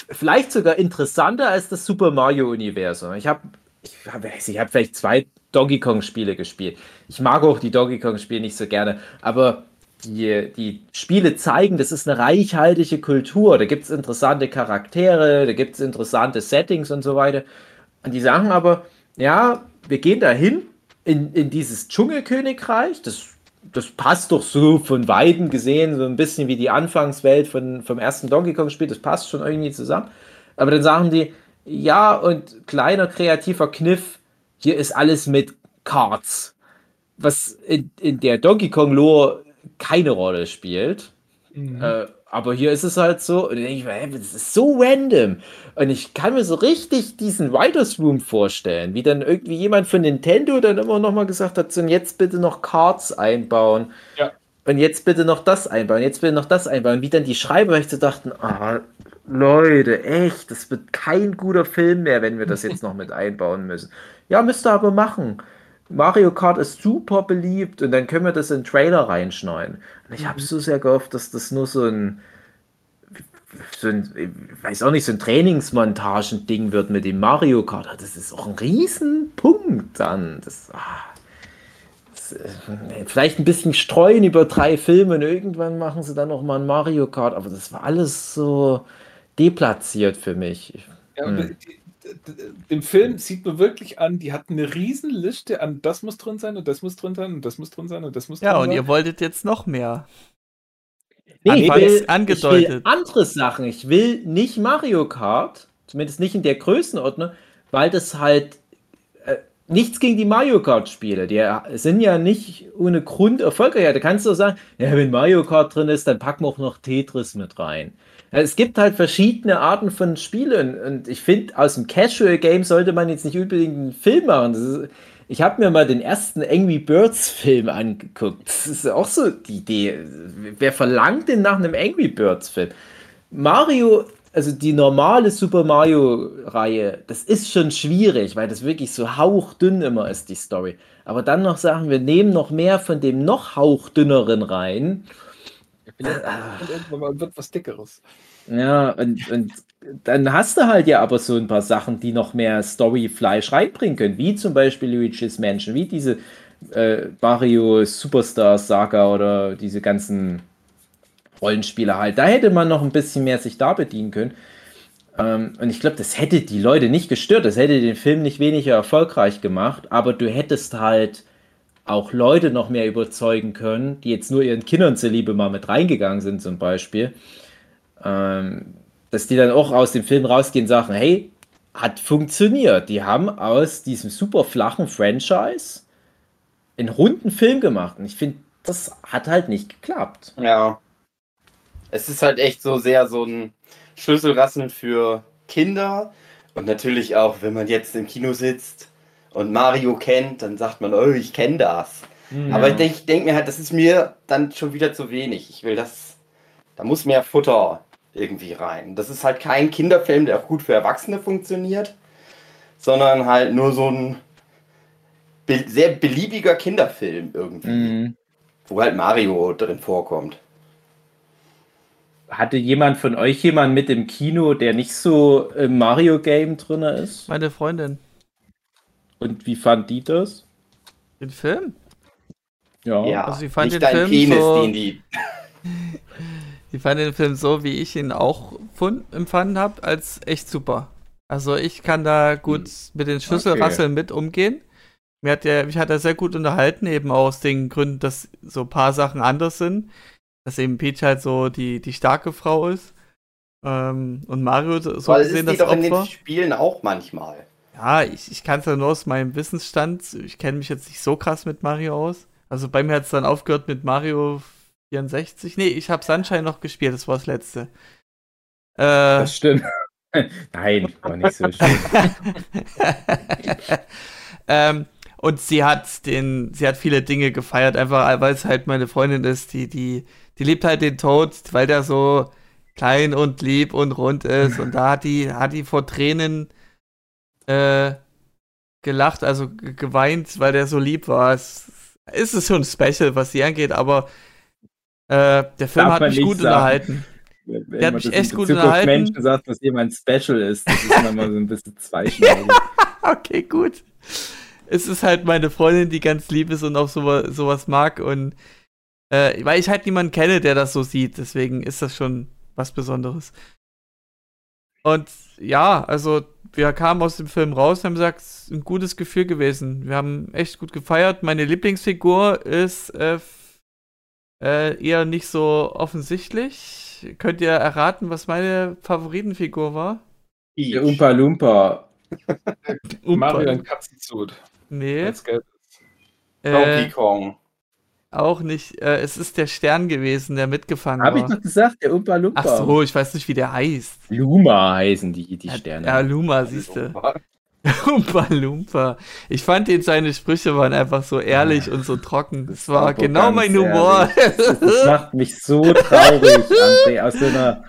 vielleicht sogar interessanter als das Super Mario-Universum. Ich habe ich hab, ich hab vielleicht zwei Donkey Kong-Spiele gespielt. Ich mag auch die Donkey Kong-Spiele nicht so gerne, aber die, die Spiele zeigen, das ist eine reichhaltige Kultur. Da gibt es interessante Charaktere, da gibt es interessante Settings und so weiter. Und die sagen aber, ja, wir gehen dahin in, in dieses Dschungelkönigreich. Das, das passt doch so von Weitem gesehen, so ein bisschen wie die Anfangswelt von, vom ersten Donkey Kong-Spiel. Das passt schon irgendwie zusammen. Aber dann sagen die, ja, und kleiner kreativer Kniff, hier ist alles mit Cards. Was in, in der Donkey Kong-Lore keine Rolle spielt. Mhm. Äh, aber hier ist es halt so, und dann denke ich mir, das ist so random. Und ich kann mir so richtig diesen Writers Room vorstellen, wie dann irgendwie jemand von Nintendo dann immer noch mal gesagt hat, so, und jetzt bitte noch Cards einbauen. Ja. Und jetzt bitte noch das einbauen, jetzt bitte noch das einbauen. Wie dann die Schreiber echt so dachten, ah, Leute, echt, das wird kein guter Film mehr, wenn wir das jetzt noch mit einbauen müssen. Ja, müsst ihr aber machen. Mario Kart ist super beliebt und dann können wir das in den Trailer reinschneiden. Und ich habe so sehr gehofft, dass das nur so ein, so ein, ich weiß auch nicht, so ein Trainingsmontagen-Ding wird mit dem Mario Kart. Das ist auch ein Riesenpunkt dann. Das, ah, das, äh, vielleicht ein bisschen streuen über drei Filme und irgendwann machen sie dann noch mal ein Mario Kart, aber das war alles so deplatziert für mich. Ja, Hm. die, dem Film sieht man wirklich an, die hatten eine riesen Liste an, das muss drin sein und das muss drin sein und das muss drin sein und das muss Ja, drin und sein. ihr wolltet jetzt noch mehr. Nee, ich will, ich will angedeutet. andere Sachen. Ich will nicht Mario Kart, zumindest nicht in der Größenordnung, weil das halt äh, nichts gegen die Mario Kart Spiele. Die sind ja nicht ohne Grund erfolgreich. Da kannst du sagen, ja, wenn Mario Kart drin ist, dann packen wir auch noch Tetris mit rein. Es gibt halt verschiedene Arten von Spielen und ich finde, aus dem Casual Game sollte man jetzt nicht unbedingt einen Film machen. Ist, ich habe mir mal den ersten Angry Birds Film angeguckt. Das ist auch so die Idee. Wer verlangt denn nach einem Angry Birds Film? Mario, also die normale Super Mario Reihe, das ist schon schwierig, weil das wirklich so hauchdünn immer ist, die Story. Aber dann noch sagen, wir nehmen noch mehr von dem noch hauchdünneren rein. Vielleicht kommt irgendwann mal wird was Dickeres. Ja, und, und dann hast du halt ja aber so ein paar Sachen, die noch mehr Storyfleisch reinbringen können, wie zum Beispiel Luigi's Mansion, wie diese äh, Mario Superstar Saga oder diese ganzen Rollenspiele halt. Da hätte man noch ein bisschen mehr sich da bedienen können. Ähm, und ich glaube, das hätte die Leute nicht gestört, das hätte den Film nicht weniger erfolgreich gemacht, aber du hättest halt auch Leute noch mehr überzeugen können, die jetzt nur ihren Kindern zuliebe mal mit reingegangen sind, zum Beispiel ähm, dass die dann auch aus dem Film rausgehen und sagen, hey, hat funktioniert. Die haben aus diesem super flachen Franchise einen runden Film gemacht. Und ich finde, das hat halt nicht geklappt. Ja. Es ist halt echt so sehr so ein Schlüsselrassen für Kinder. Und natürlich auch, wenn man jetzt im Kino sitzt und Mario kennt, dann sagt man, oh, ich kenne das. Aber ich denke denk mir halt, das ist mir dann schon wieder zu wenig. Ich will das, da muss mehr Futter irgendwie rein. Das ist halt kein Kinderfilm, der auch gut für Erwachsene funktioniert, sondern halt nur so ein be sehr beliebiger Kinderfilm irgendwie, Mhm. wo halt Mario drin vorkommt. Hatte jemand von euch jemanden mit im Kino, der nicht so im Mario-Game drin ist? Meine Freundin. Und wie fand die das? Den Film? Ja. Ja, also ich fand nicht den Film Penis, so- den die [LAUGHS] Ich fand den Film so, wie ich ihn auch fund, empfanden habe, als echt super. Also ich kann da gut mit den Schlüsselrasseln mit umgehen. Mir hat der, mich hat er sehr gut unterhalten, eben aus den Gründen, dass so ein paar Sachen anders sind. Dass eben Peach halt so die, die starke Frau ist. Ähm, und Mario so Weil es gesehen ist die das doch in den Opfer. Spielen auch manchmal. Ja, ich, ich kann es ja nur aus meinem Wissensstand. Ich kenne mich jetzt nicht so krass mit Mario aus. Also bei mir hat es dann aufgehört mit Mario 64. Nee, ich habe Sunshine noch gespielt, das war das letzte. Äh, Das stimmt. [LAUGHS] Nein, war nicht so schön. [LAUGHS] ähm, und sie hat den, sie hat viele Dinge gefeiert, einfach weil es halt meine Freundin ist, die, die, die liebt halt den Tod, weil der so klein und lieb und rund ist. Und da hat die, hat die vor Tränen äh, gelacht, also ge- geweint, weil der so lieb war. Es ist es schon special, was sie angeht, aber äh, der Film Darf hat mich gut sagen. unterhalten. Wenn Der hat mich echt gut unterhalten. Menschen sagt, dass jemand special ist, das ist manchmal so ein bisschen zweischneidig. [LAUGHS] Okay, gut. Es ist halt meine Freundin, die ganz lieb ist und auch sowas, sowas mag. Und äh, weil ich halt niemanden kenne, der das so sieht, deswegen ist das schon was Besonderes. Und ja, also wir kamen aus dem Film raus und haben gesagt, es ist ein gutes Gefühl gewesen. Wir haben echt gut gefeiert. Meine Lieblingsfigur ist äh, äh, eher nicht so offensichtlich. Könnt ihr erraten, was meine Favoritenfigur war? Der Umpa Lumpa. [LAUGHS] Mario und Katzenzut. Nee. Als gelb. Donkey Äh, Kong. Auch nicht. Äh, es ist der Stern gewesen, der mitgefangen Habe ich war. doch gesagt, der Umpa Lumpa. Ach so, ich weiß nicht, wie der heißt. Luma heißen die, die Sterne. Ja, Luma, siehst du. Lumpa Lumpa. [LAUGHS] Ich fand ihn, seine Sprüche waren einfach so ehrlich und so trocken. Das war Aber genau mein Humor. ehrlich, Das macht mich so traurig, André, aus so einer,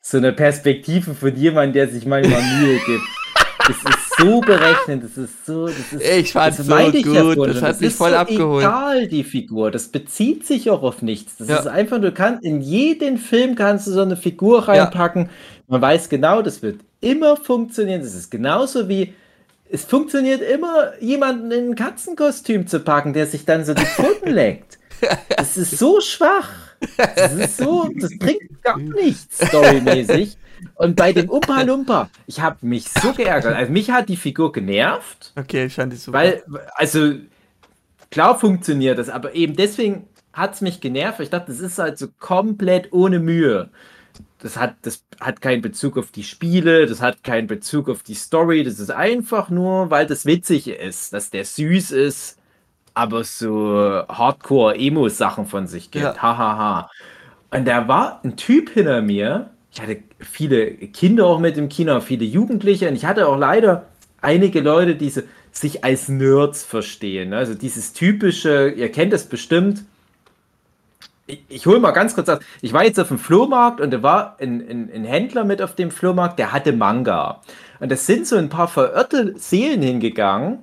so einer Perspektive von jemandem, der sich manchmal Mühe gibt. Das ist so berechnend, das ist so. Das ist, Ich fand's das so ja gut, vorhin das schon. hat mich ist voll so abgeholt. Egal, die Figur. Das bezieht sich auch auf nichts. Das Ja. ist einfach, du kannst in jeden Film kannst du so eine Figur reinpacken. Man weiß genau, das wird immer funktionieren. Das ist genauso wie. Es funktioniert immer, jemanden in ein Katzenkostüm zu packen, der sich dann so die Pfoten [LAUGHS] leckt. Das ist so schwach. Das ist so, das bringt gar nichts storymäßig. Und bei dem Umpa Lumpa, ich habe mich so geärgert. Also mich hat die Figur genervt, Okay, ich fand die super. weil, also klar funktioniert das, aber eben deswegen hat es mich genervt. Ich dachte, das ist halt so komplett ohne Mühe. Das hat, das hat keinen Bezug auf die Spiele, das hat keinen Bezug auf die Story. Das ist einfach nur, weil das witzig ist, dass der süß ist, aber so Hardcore-Emo-Sachen von sich gibt. Ja. Hahaha. Ha, ha. Und da war ein Typ hinter mir. Ich hatte viele Kinder auch mit im Kino, viele Jugendliche. Und ich hatte auch leider einige Leute, die sich als Nerds verstehen. Also dieses typische, ihr kennt das bestimmt. Ich, ich hole mal ganz kurz aus. Ich war jetzt auf dem Flohmarkt und da war ein, ein, ein Händler mit auf dem Flohmarkt, der hatte Manga. Und das sind so ein paar verirrte Seelen hingegangen,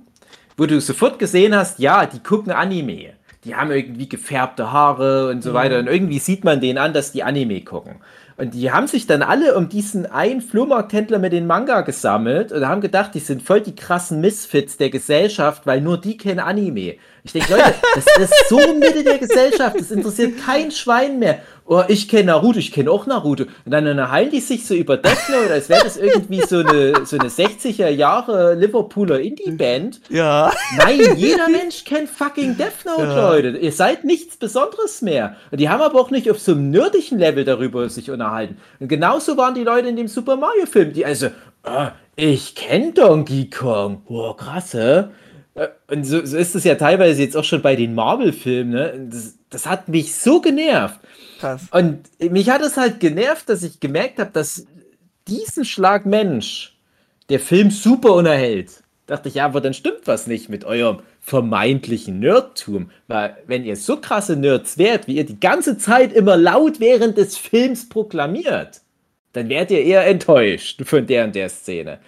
wo du sofort gesehen hast, ja, die gucken Anime. Die haben irgendwie gefärbte Haare und so weiter. Und irgendwie sieht man denen an, dass die Anime gucken. Und die haben sich dann alle um diesen einen Flohmarkthändler mit den Manga gesammelt und haben gedacht, die sind voll die krassen Misfits der Gesellschaft, weil nur die kennen Anime. Ich denke, Leute, das ist so Mitte der Gesellschaft, das interessiert kein Schwein mehr. Oh, ich kenne Naruto, ich kenne auch Naruto. Und dann unterhalten die sich so über Death Note, als wäre das irgendwie so eine, so eine 60er Jahre Liverpooler Indie-Band. ja. Nein, jeder Mensch kennt fucking Death Note, Ja. Leute. Ihr seid nichts Besonderes mehr. Und die haben aber auch nicht auf so einem nerdischen Level darüber sich unterhalten. Und genauso waren die Leute in dem Super Mario-Film, die also, ah, ich kenne Donkey Kong. Oh, krass, hä? Äh, Und so, so ist es ja teilweise jetzt auch schon bei den Marvel-Filmen. Ne? Das, das hat mich so genervt. Krass. Und mich hat es halt genervt, dass ich gemerkt habe, dass diesen Schlag Mensch der Film super unterhält. Dachte ich, ja, aber dann stimmt was nicht mit eurem vermeintlichen Nerdtum. Weil, wenn ihr so krasse Nerds wärt, wie ihr die ganze Zeit immer laut während des Films proklamiert, dann wärt ihr eher enttäuscht von der und der Szene.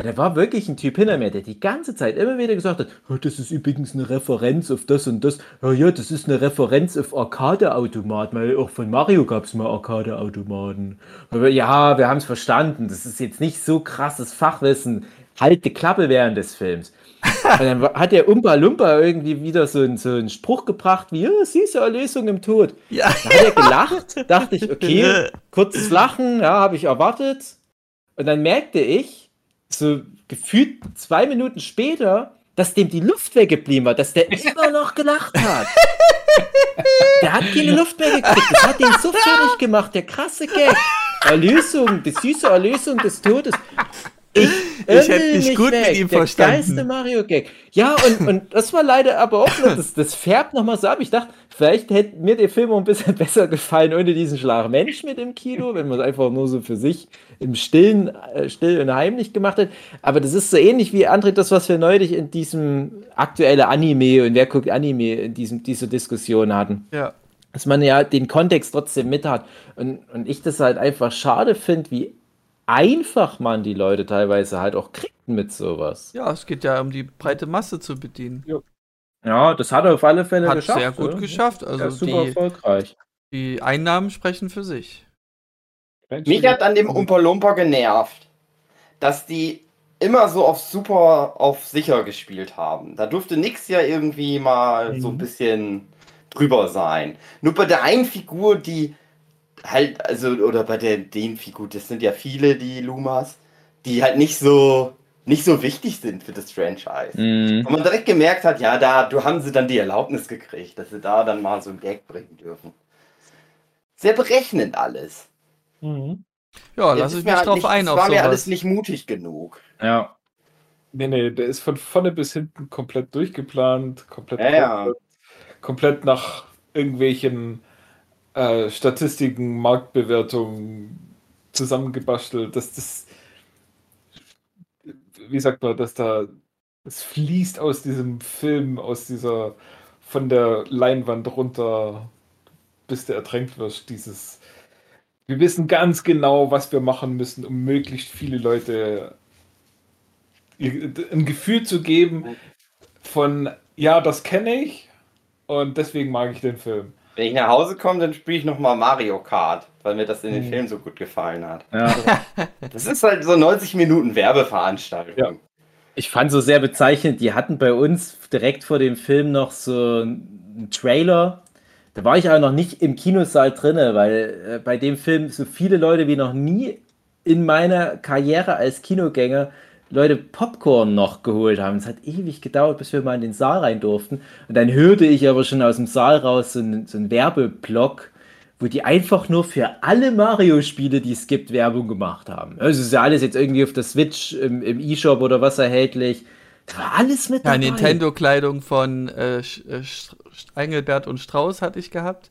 Und da war wirklich ein Typ hinter mir, der die ganze Zeit immer wieder gesagt hat, "Oh, das ist übrigens eine Referenz auf das und das. Ja, ja, das ist eine Referenz auf Arcade-Automaten, weil auch von Mario gab es mal Arcade-Automaten. Aber Ja, wir haben es verstanden. Das ist jetzt nicht so krasses Fachwissen. Halt die Klappe während des Films. [LAUGHS] Und dann hat der Umpa Lumpa irgendwie wieder so, einen- so einen Spruch gebracht wie, ja, süße Erlösung im Tod. Ja. Da hat er gelacht, dachte ich, okay, [LAUGHS] kurzes Lachen, ja, habe ich erwartet. Und dann merkte ich, so gefühlt zwei Minuten später, dass dem die Luft weggeblieben war, dass der immer noch gelacht hat. [LAUGHS] Der hat keine Luft mehr gekriegt. Das hat ihn so fertig gemacht, der krasse Gag. Erlösung, die süße Erlösung des Todes. Ich, [LAUGHS] Ich hätte mich gut mit weg. ihm der verstanden. geilste Mario-Gag. Ja, und, und das war leider aber auch noch, das, das färbt nochmal so ab. Ich dachte, vielleicht hätte mir der Film auch ein bisschen [LAUGHS] besser gefallen ohne diesen Schlag Mensch mit im Kino, wenn man es einfach nur so für sich im Stillen, äh, still und heimlich gemacht hat. Aber das ist so ähnlich wie André, das, was wir neulich in diesem aktuelle Anime und wer guckt Anime in diesem, diese Diskussion hatten Ja. dass man ja den Kontext trotzdem mit hat. Und, und ich das halt einfach schade finde, wie einfach man die Leute teilweise halt auch kriegt mit sowas. Ja, es geht ja um die breite Masse zu bedienen. Ja, das hat er auf alle Fälle Hat geschafft. sehr gut oder? geschafft. Ja, Also super die, erfolgreich. die Einnahmen sprechen für sich. Mich hat an dem Umpa Lumpa genervt, dass die immer so auf super auf sicher gespielt haben. Da durfte nix ja irgendwie mal so ein Mhm. bisschen drüber sein. Nur bei der einen Figur, die halt, also, oder bei der den Figur, das sind ja viele, die Lumas, die halt nicht so nicht so wichtig sind für das Franchise. Mhm. Und man direkt gemerkt hat, ja, da du haben sie dann die Erlaubnis gekriegt, dass sie da dann mal so ein Gag bringen dürfen. Sehr berechnend alles. Mhm. Ja, lass ist ich mir mich halt drauf nicht, ein das auf war mir alles sowas. nicht mutig genug. Ja. Nee, nee, der ist von vorne bis hinten komplett durchgeplant, komplett, Ja, ja. komplett nach irgendwelchen äh, Statistiken, Marktbewertungen zusammengebastelt. Das, das, wie sagt man, dass da, es fließt aus diesem Film, aus dieser, von der Leinwand runter, bis du ertränkt wirst, dieses, wir wissen ganz genau, was wir machen müssen, um möglichst viele Leute ein Gefühl zu geben von, ja, das kenne ich und deswegen mag ich den Film. Wenn ich nach Hause komme, dann spiele ich nochmal Mario Kart, weil mir das in den Mhm. Film so gut gefallen hat. Ja. [LAUGHS] Das ist halt so 90 Minuten Werbeveranstaltung. Ja. Ich fand so sehr bezeichnend, die hatten bei uns direkt vor dem Film noch so einen Trailer. Da war ich aber noch nicht im Kinosaal drinne, weil äh, bei dem Film so viele Leute wie noch nie in meiner Karriere als Kinogänger Leute Popcorn noch geholt haben. Es hat ewig gedauert, bis wir mal in den Saal rein durften. Und dann hörte ich aber schon aus dem Saal raus so einen, so einen Werbeblock, wo die einfach nur für alle Mario-Spiele, die es gibt, Werbung gemacht haben. Also es ist ja alles jetzt irgendwie auf der Switch im, im E-Shop oder was erhältlich. Da war alles mit Ja, dabei. Nintendo-Kleidung von äh, Sch- äh, Sch- Engelbert und Strauß hatte ich gehabt.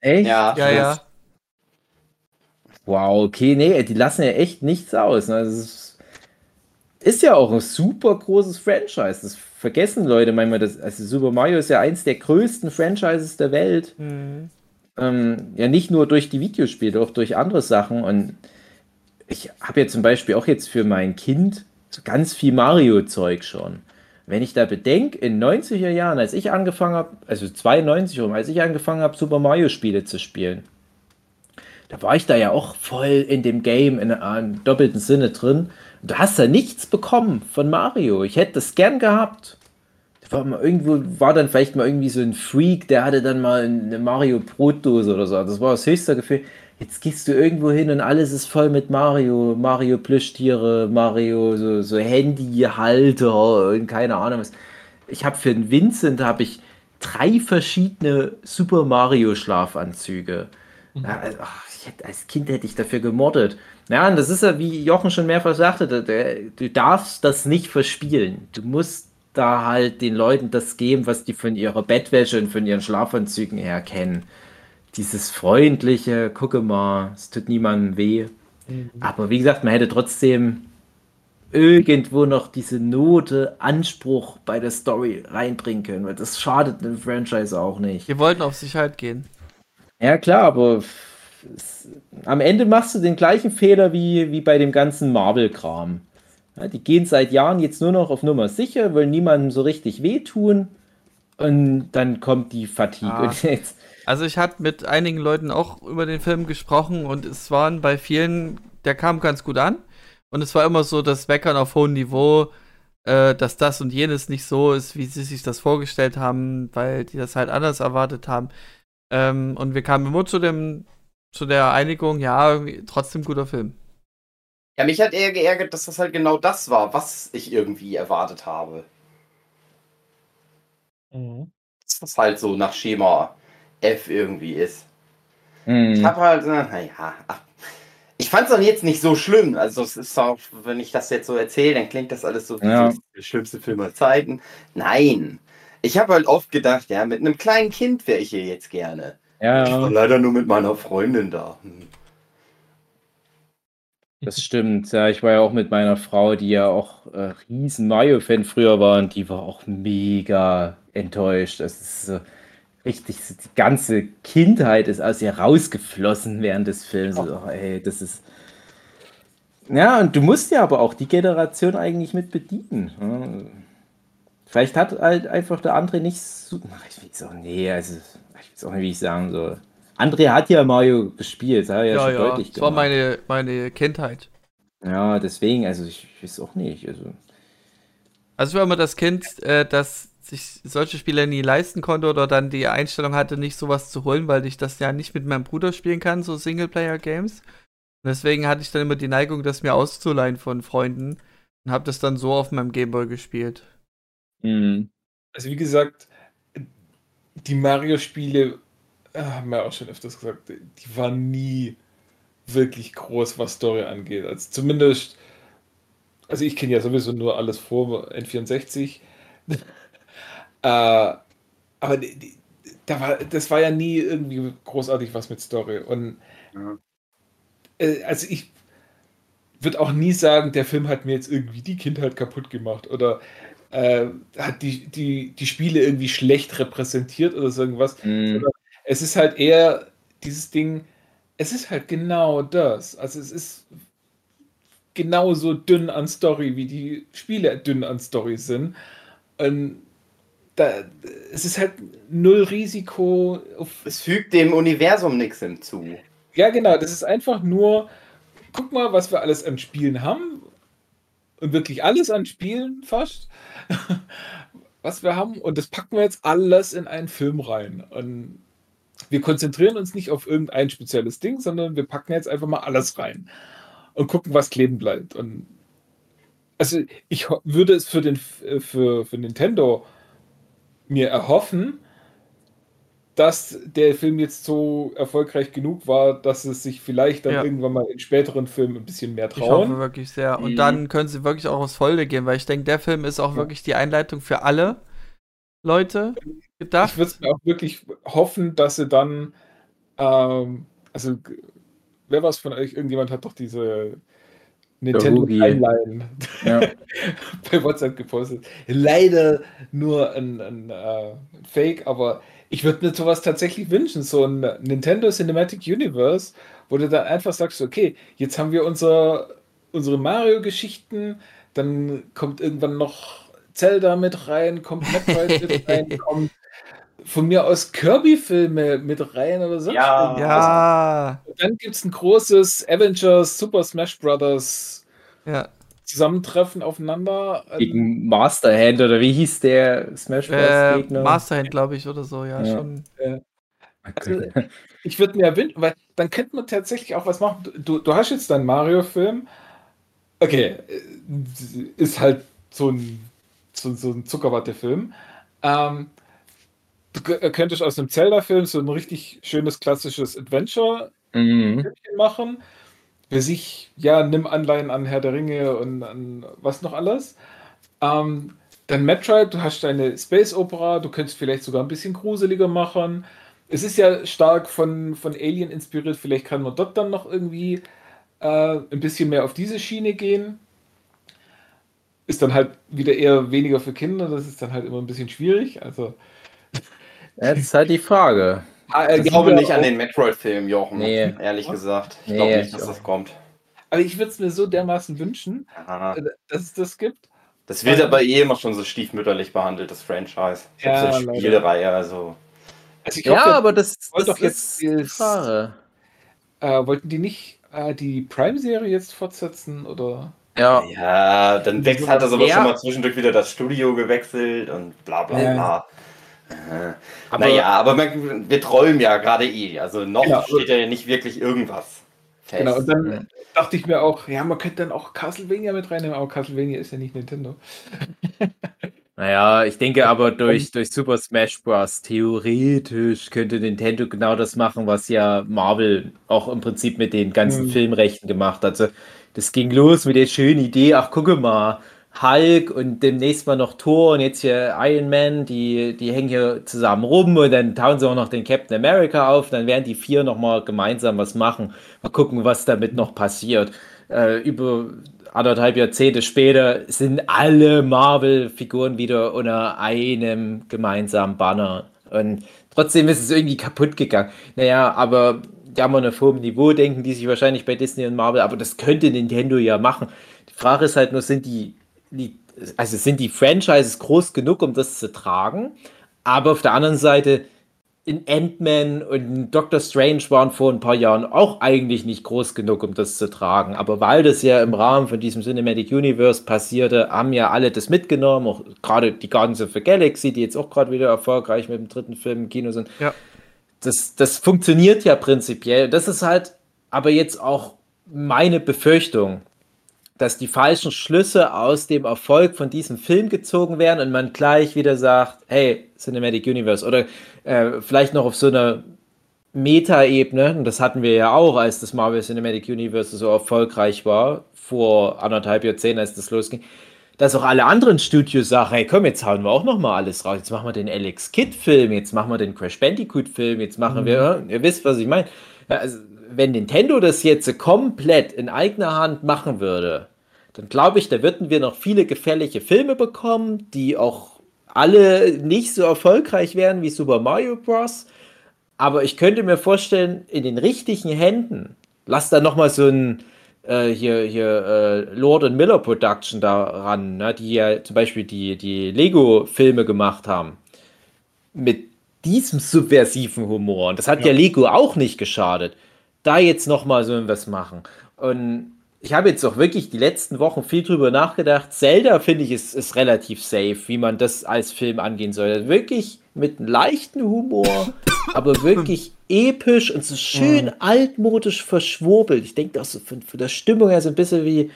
Echt? Ja, Ja, ja. Wow, okay, nee, die lassen ja echt nichts aus. Ne? Das ist, ist ja auch ein super großes Franchise. Das vergessen Leute manchmal. Das, also Super Mario ist ja eins der größten Franchises der Welt. Mhm. Ähm, ja, nicht nur durch die Videospiele, auch durch andere Sachen. Und ich habe ja zum Beispiel auch jetzt für mein Kind so ganz viel Mario-Zeug schon. Wenn ich da bedenke, in 90er Jahren, als ich angefangen habe, also 92 rum, als ich angefangen habe, Super Mario-Spiele zu spielen, da war ich da ja auch voll in dem Game in einem doppelten Sinne drin. Du hast da nichts bekommen von Mario. Ich hätte das gern gehabt. War mal irgendwo, war dann vielleicht mal irgendwie so ein Freak, der hatte dann mal eine Mario Brotdose oder so. Das war das höchste Gefühl. Jetzt gehst du irgendwo hin und alles ist voll mit Mario, Mario Plüschtiere, Mario so, so Handyhalter und keine Ahnung was. Ich habe für den Vincent habe ich drei verschiedene Super Mario Schlafanzüge. Ja, also, ach, ich hätte, als Kind hätte ich dafür gemordet. Ja, und das ist ja, wie Jochen schon mehrfach sagte, da- da- du darfst das nicht verspielen. Du musst da halt den Leuten das geben, was die von ihrer Bettwäsche und von ihren Schlafanzügen her kennen. Dieses freundliche, gucke mal, es tut niemandem weh. Aber wie gesagt, man hätte trotzdem irgendwo noch diese Note Anspruch bei der Story reinbringen können, weil das schadet dem Franchise auch nicht. Wir wollten auf Sicherheit gehen. Ja, klar, aber es, am Ende machst du den gleichen Fehler wie, wie bei dem ganzen Marvel-Kram. Ja, die gehen seit Jahren jetzt nur noch auf Nummer sicher, wollen niemandem so richtig wehtun und dann kommt die Fatigue. Ah. Und [LAUGHS] jetzt, Also ich hatte mit einigen Leuten auch über den Film gesprochen und es waren bei vielen, der kam ganz gut an. Und es war immer so das Weckern auf hohem Niveau, äh, dass das und jenes nicht so ist, wie sie sich das vorgestellt haben, weil die das halt anders erwartet haben. Ähm, und wir kamen immer zu dem, zu der Einigung, ja, trotzdem guter Film. Ja, mich hat eher geärgert, dass das halt genau das war, was ich irgendwie erwartet habe. Dass das halt so nach Schema F irgendwie ist. Ich Hm. habe halt, äh, naja, ich fand es auch jetzt nicht so schlimm. Also es ist auch, wenn ich das jetzt so erzähle, dann klingt das alles so wie Ja. so der schlimmste Film aller Zeiten. Nein. Ich habe halt oft gedacht, ja, mit einem kleinen Kind wäre ich hier jetzt gerne. ja, Ich war leider nur mit meiner Freundin da. Hm. das stimmt. Ja, ich war ja auch mit meiner Frau, die ja auch äh, riesen Mario-Fan früher war und die war auch mega enttäuscht. Das ist so richtig, so die ganze Kindheit ist aus ihr rausgeflossen während des Films. Oh. Oh, ey, das ist. Ja, und du musst ja aber auch die Generation eigentlich mit bedienen. Ja. Vielleicht hat halt einfach der André nicht so. Ich weiß auch, nee, also, ich weiß auch nicht, wie ich sagen soll. André hat ja Mario gespielt, hat ja, Ja, schon ja, deutlich das war meine, meine Kindheit. Ja, deswegen, also ich weiß auch nicht. Also, Also ich war immer das Kind, äh, das sich solche Spiele nie leisten konnte oder dann die Einstellung hatte, nicht sowas zu holen, weil ich das ja nicht mit meinem Bruder spielen kann, so Singleplayer-Games. Und deswegen hatte ich dann immer die Neigung, das mir auszuleihen von Freunden und habe das dann so auf meinem Gameboy gespielt. Hm. Also wie gesagt, die Mario-Spiele, äh, haben wir auch schon öfters gesagt, die waren nie wirklich groß, was Story angeht. Also zumindest, also ich kenne ja sowieso nur alles vor N64. [LAUGHS] äh, aber die, die, da war, das war ja nie irgendwie großartig was mit Story. Und Ja. äh, also ich würde auch nie sagen, der Film hat mir jetzt irgendwie die Kindheit kaputt gemacht oder äh, hat die, die, die Spiele irgendwie schlecht repräsentiert oder so irgendwas. Hm. Es ist halt eher dieses Ding, es ist halt genau das. Also es ist genauso dünn an Story, wie die Spiele dünn an Story sind. Und da, es ist halt null Risiko. Es fügt dem Universum nichts hinzu. ja, genau, das ist einfach nur, guck mal, was wir alles an Spielen haben. Und wirklich alles an Spielen fast. [LAUGHS] was wir haben. Und das packen wir jetzt alles in einen Film rein. Und wir konzentrieren uns nicht auf irgendein spezielles Ding, sondern wir packen jetzt einfach mal alles rein. Und gucken, was kleben bleibt. Und also ich würde es für den äh, für, für Nintendo mir erhoffen, dass der Film jetzt so erfolgreich genug war, dass es sich vielleicht dann Ja. irgendwann mal in späteren Filmen ein bisschen mehr Ich hoffe trauen. wirklich sehr. Und Mhm. dann können sie wirklich auch aufs Folge gehen, weil ich denke, der Film ist auch Ja. wirklich die Einleitung für alle Leute gedacht. Ich würde es mir auch wirklich hoffen, dass sie dann, ähm, also wer war es von euch? Irgendjemand hat doch diese Nintendo. Timeline Ja. [LAUGHS] bei WhatsApp gepostet. Leider nur ein, ein äh, Fake, aber ich würde mir sowas tatsächlich wünschen, so ein Nintendo Cinematic Universe, wo du dann einfach sagst, okay, jetzt haben wir unser, unsere Mario-Geschichten, dann kommt irgendwann noch Zelda mit rein, kommt Metroid mit [LAUGHS] rein, kommt von mir aus Kirby-Filme mit rein oder so. Ja. ja, Dann gibt es ein großes Avengers Super Smash Brothers ja. Zusammentreffen aufeinander. Gegen Masterhand oder wie hieß der Smash Bros. Äh, Gegner? Masterhand, glaube ich, oder so, ja, Ja. schon. Also, ich würde mir wünschen, weil dann könnte man tatsächlich auch was machen. Du, du hast jetzt deinen Mario-Film. Okay, äh, ist halt so ein, so, so ein Zuckerwatte-Film. Ähm, du kö- könntest aus einem Zelda-Film so ein richtig schönes klassisches Adventure Mhm. machen. Für sich, ja, nimm Anleihen an Herr der Ringe und an was noch alles. Ähm, dann Metroid, du hast deine Space Opera, du könntest vielleicht sogar ein bisschen gruseliger machen. Es ist ja stark von, von Alien inspiriert, vielleicht kann man dort dann noch irgendwie äh, ein bisschen mehr auf diese Schiene gehen. Ist dann halt wieder eher weniger für Kinder, das ist dann halt immer ein bisschen schwierig. Also, Das ist halt die Frage. Ah, Ich Das glaube nicht an den Metroid-Film, Jochen. Nee. Ehrlich gesagt. Ich Nee, glaube nicht, ich dass auch. das kommt. aber ich würde es mir so dermaßen wünschen, Ja. äh, dass es das gibt. Das wird aber eh immer schon so stiefmütterlich behandelt, das Franchise. Ja, die leider. Spielereihe, also. Also ich Ja, aber das, wollt das doch ist jetzt die dieses- Frage. Äh, wollten die nicht äh, die Prime-Serie jetzt fortsetzen? Oder? Ja, Ja, dann wächst, hat das aber Ja. schon mal zwischendurch wieder das Studio gewechselt und bla bla Ja. bla. Äh, Aber- naja, aber man, wir träumen ja gerade eh. Also noch Genau. steht ja nicht wirklich irgendwas fest. Genau, und dann dachte ich mir auch, ja, man könnte dann auch Castlevania mit reinnehmen, aber Castlevania ist ja nicht Nintendo. [LAUGHS] Naja, ich denke aber durch, durch Super Smash Bros. theoretisch könnte Nintendo genau das machen, was ja Marvel auch im Prinzip mit den ganzen Mhm. Filmrechten gemacht hat. Also, das ging los mit der schönen Idee, ach gucke mal, Hulk und demnächst mal noch Thor und jetzt hier Iron Man, die, die hängen hier zusammen rum und dann tauen sie auch noch den Captain America auf, dann werden die vier nochmal gemeinsam was machen. Mal gucken, was damit noch passiert. Äh, über anderthalb Jahrzehnte später sind alle Marvel-Figuren wieder unter einem gemeinsamen Banner. Und trotzdem ist es irgendwie kaputt gegangen. Naja, aber die haben auf hohem Niveau, denken die sich wahrscheinlich bei Disney und Marvel, aber das könnte Nintendo ja machen. Die Frage ist halt nur, sind die also sind die Franchises groß genug, um das zu tragen? Aber auf der anderen Seite, in Ant-Man und in Doctor Strange waren vor ein paar Jahren auch eigentlich nicht groß genug, um das zu tragen. Aber weil das ja im Rahmen von diesem Cinematic Universe passierte, haben ja alle das mitgenommen. Auch gerade die Guardians of the Galaxy, die jetzt auch gerade wieder erfolgreich mit dem dritten Film im Kino sind. Ja. Das, das funktioniert ja prinzipiell. Das ist halt aber jetzt auch meine Befürchtung, dass die falschen Schlüsse aus dem Erfolg von diesem Film gezogen werden und man gleich wieder sagt, hey, Cinematic Universe oder äh, vielleicht noch auf so einer Meta-Ebene, und das hatten wir ja auch, als das Marvel Cinematic Universe so erfolgreich war, vor anderthalb Jahrzehnten, als das losging, dass auch alle anderen Studios sagen, hey komm, jetzt hauen wir auch noch mal alles raus, jetzt machen wir den Alex Kidd-Film, jetzt machen wir den Crash Bandicoot-Film, jetzt machen wir, ihr wisst, was ich meine. Also, wenn Nintendo das jetzt komplett in eigener Hand machen würde, dann glaube ich, da würden wir noch viele gefährliche Filme bekommen, die auch alle nicht so erfolgreich wären wie Super Mario Bros. Aber ich könnte mir vorstellen, in den richtigen Händen, lass da noch mal so ein äh, hier, hier äh, Lord and Miller Production daran, ne, die ja zum Beispiel die, die Lego-Filme gemacht haben. Mit diesem subversiven Humor. Und das hat ja, Ja. Lego auch nicht geschadet. Da jetzt nochmal so was machen. Und ich habe jetzt auch wirklich die letzten Wochen viel drüber nachgedacht. Zelda, finde ich, ist, ist relativ safe, wie man das als Film angehen soll. Wirklich mit einem leichten Humor, [COUGHS] aber wirklich episch und so schön altmodisch verschwurbelt. Ich denke auch so von, von der Stimmung her so ein bisschen wie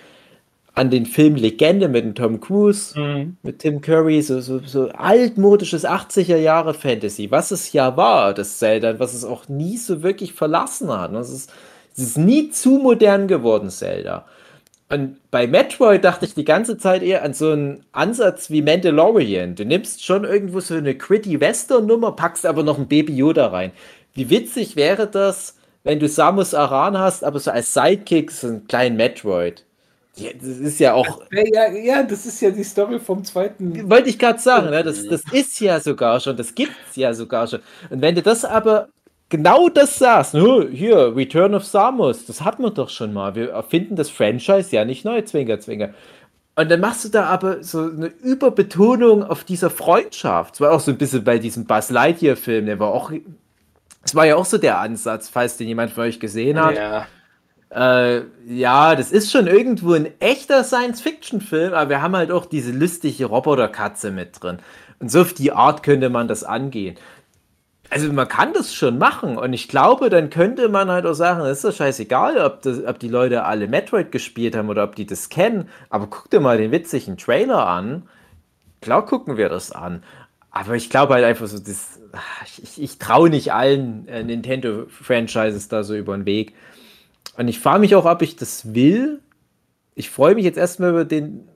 an den Film Legende mit dem Tom Cruise mit Tim Curry, so, so, so altmodisches 80er Jahre Fantasy, was es ja war, das Zelda, was es auch nie so wirklich verlassen hat. Es ist, es ist nie zu modern geworden, Zelda. Und bei Metroid dachte ich die ganze Zeit eher an so einen Ansatz wie Mandalorian. Du nimmst schon irgendwo so eine gritty Western-Nummer, packst aber noch ein Baby Yoda rein. Wie witzig wäre das, wenn du Samus Aran hast, aber so als Sidekick so einen kleinen Metroid. Ja, das ist ja auch Ja, ja, das ist ja die Story vom zweiten. wollte ich gerade sagen, ne? das, das ist ja sogar schon, das gibt's ja sogar schon. Und wenn du das aber genau das sagst, "Oh, hier, Return of Samus, das hatten wir doch schon mal. Wir erfinden das Franchise ja nicht neu, Zwinger, Zwinger. Und dann machst du da aber so eine Überbetonung auf dieser Freundschaft. Es war auch so ein bisschen bei diesem Buzz Lightyear-Film, der war auch. Es war ja auch so der Ansatz, falls den jemand von euch gesehen hat. Ja. Äh, ja, das ist schon irgendwo ein echter Science-Fiction-Film, aber wir haben halt auch diese lustige Roboterkatze mit drin. Und so auf die Art könnte man das angehen. Also man kann das schon machen und ich glaube, dann könnte man halt auch sagen, es ist doch scheißegal, ob, das, ob die Leute alle Metroid gespielt haben oder ob die das kennen, aber guck dir mal den witzigen Trailer an. Klar gucken wir das an. Aber ich glaube halt einfach so, das, ich, ich traue nicht allen äh, Nintendo-Franchises da so über den Weg. Und ich frage mich auch, ob ich das will. Ich freue mich jetzt erstmal über den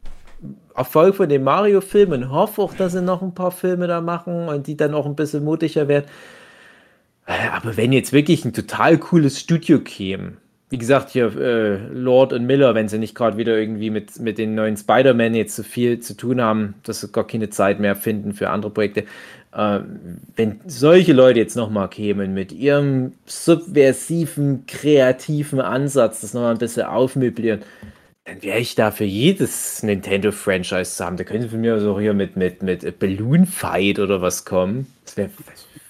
Erfolg von dem Mario-Film und hoffe auch, dass sie noch ein paar Filme da machen und die dann auch ein bisschen mutiger werden. Äh, Aber wenn jetzt wirklich ein total cooles Studio käme, wie gesagt, hier äh, Lord und Miller, wenn sie nicht gerade wieder irgendwie mit, mit den neuen Spider-Man jetzt so viel zu tun haben, dass sie gar keine Zeit mehr finden für andere Projekte. Äh, wenn solche Leute jetzt nochmal kämen mit ihrem subversiven, kreativen Ansatz, das nochmal ein bisschen aufmöblieren, dann wäre ich da für jedes Nintendo-Franchise zu haben. Da können sie von mir so hier mit, mit, mit Balloon Fight oder was kommen. Wäre,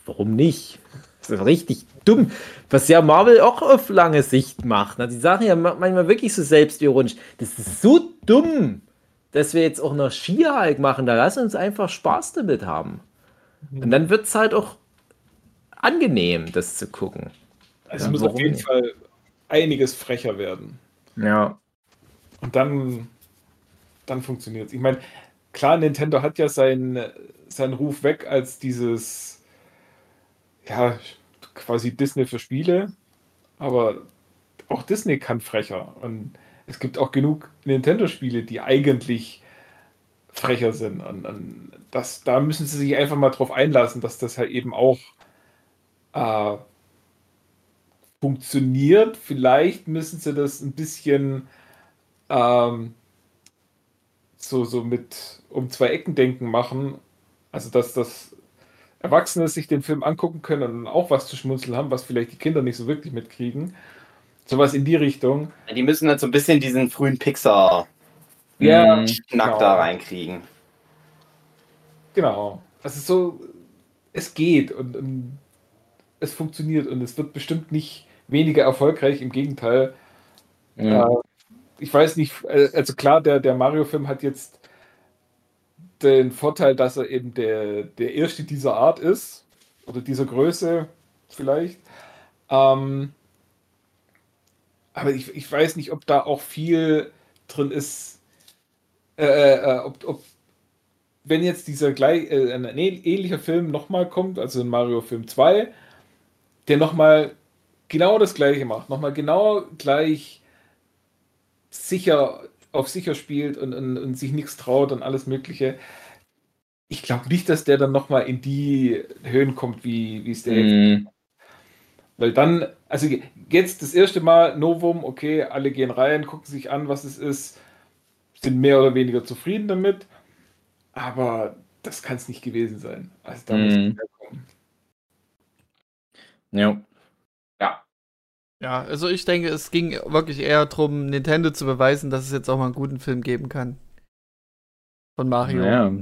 warum nicht? Das ist richtig dumm. Was ja Marvel auch auf lange Sicht macht. ne? Die sagen ja ma- manchmal wirklich so selbstironisch. Das ist so dumm, dass wir jetzt auch noch Ski-Hulk machen. Da lass uns einfach Spaß damit haben. Und dann wird es halt auch angenehm, das zu gucken. Also Ja, muss auf jeden nicht? Fall einiges frecher werden. Ja. Und dann, dann funktioniert es. Ich meine, klar, Nintendo hat ja seinen, seinen Ruf weg als dieses, ja, quasi Disney für Spiele, aber auch Disney kann frecher. Und es gibt auch genug Nintendo-Spiele, die eigentlich frecher sind. Und, und das, da müssen sie sich einfach mal drauf einlassen, dass das halt eben auch äh, funktioniert. Vielleicht müssen sie das ein bisschen ähm, so, so mit um zwei Ecken denken machen. Also, dass das Erwachsene sich den Film angucken können und auch was zu schmunzeln haben, was vielleicht die Kinder nicht so wirklich mitkriegen. Sowas in die Richtung. Die müssen dann so ein bisschen diesen frühen Pixar-Knack Ja, Mhm. genau. da reinkriegen. Genau. Also so, es geht und, und es funktioniert und es wird bestimmt nicht weniger erfolgreich, im Gegenteil. Ja. Äh, ich weiß nicht, äh, also klar, der, der Mario-Film hat jetzt den Vorteil, dass er eben der, der erste dieser Art ist oder dieser Größe vielleicht. Ähm, aber ich, ich weiß nicht, ob da auch viel drin ist, äh, äh, ob, ob wenn jetzt dieser gleich, äh, ein ähnlicher Film nochmal kommt, also in Mario Film 2, der nochmal genau das gleiche macht, nochmal genau gleich sicher auf sicher spielt und, und, und sich nichts traut und alles Mögliche. Ich glaube nicht, dass der dann nochmal in die Höhen kommt, wie, es der Mhm. weil dann, also jetzt das erste Mal Novum, okay, alle gehen rein, gucken sich an, was es ist, sind mehr oder weniger zufrieden damit, aber das kann es nicht gewesen sein. Also da muss Mhm. mehr kommen. Ja. Ja. Ja, also ich denke, es ging wirklich eher darum, Nintendo zu beweisen, dass es jetzt auch mal einen guten Film geben kann. Von Mario. Ja.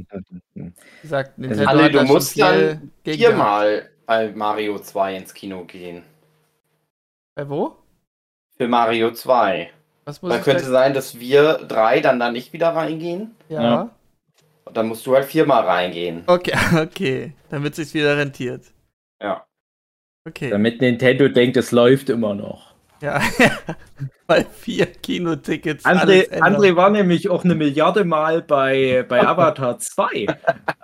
Wie gesagt, Nintendo Alle, hat du musst dann viermal bei Mario 2 ins Kino gehen. Bei wo? Für Mario 2. Was muss Dann könnte sein, dass wir drei dann da nicht wieder reingehen. Ja. Ja. Und dann musst du halt viermal reingehen. Okay, [LAUGHS] okay. Damit sich wieder rentiert. Ja. Okay. Damit Nintendo denkt, es läuft immer noch. Ja. [LAUGHS] Bei vier Kinotickets. André. André war nämlich auch eine Milliarde Mal bei, bei [LAUGHS] Avatar 2.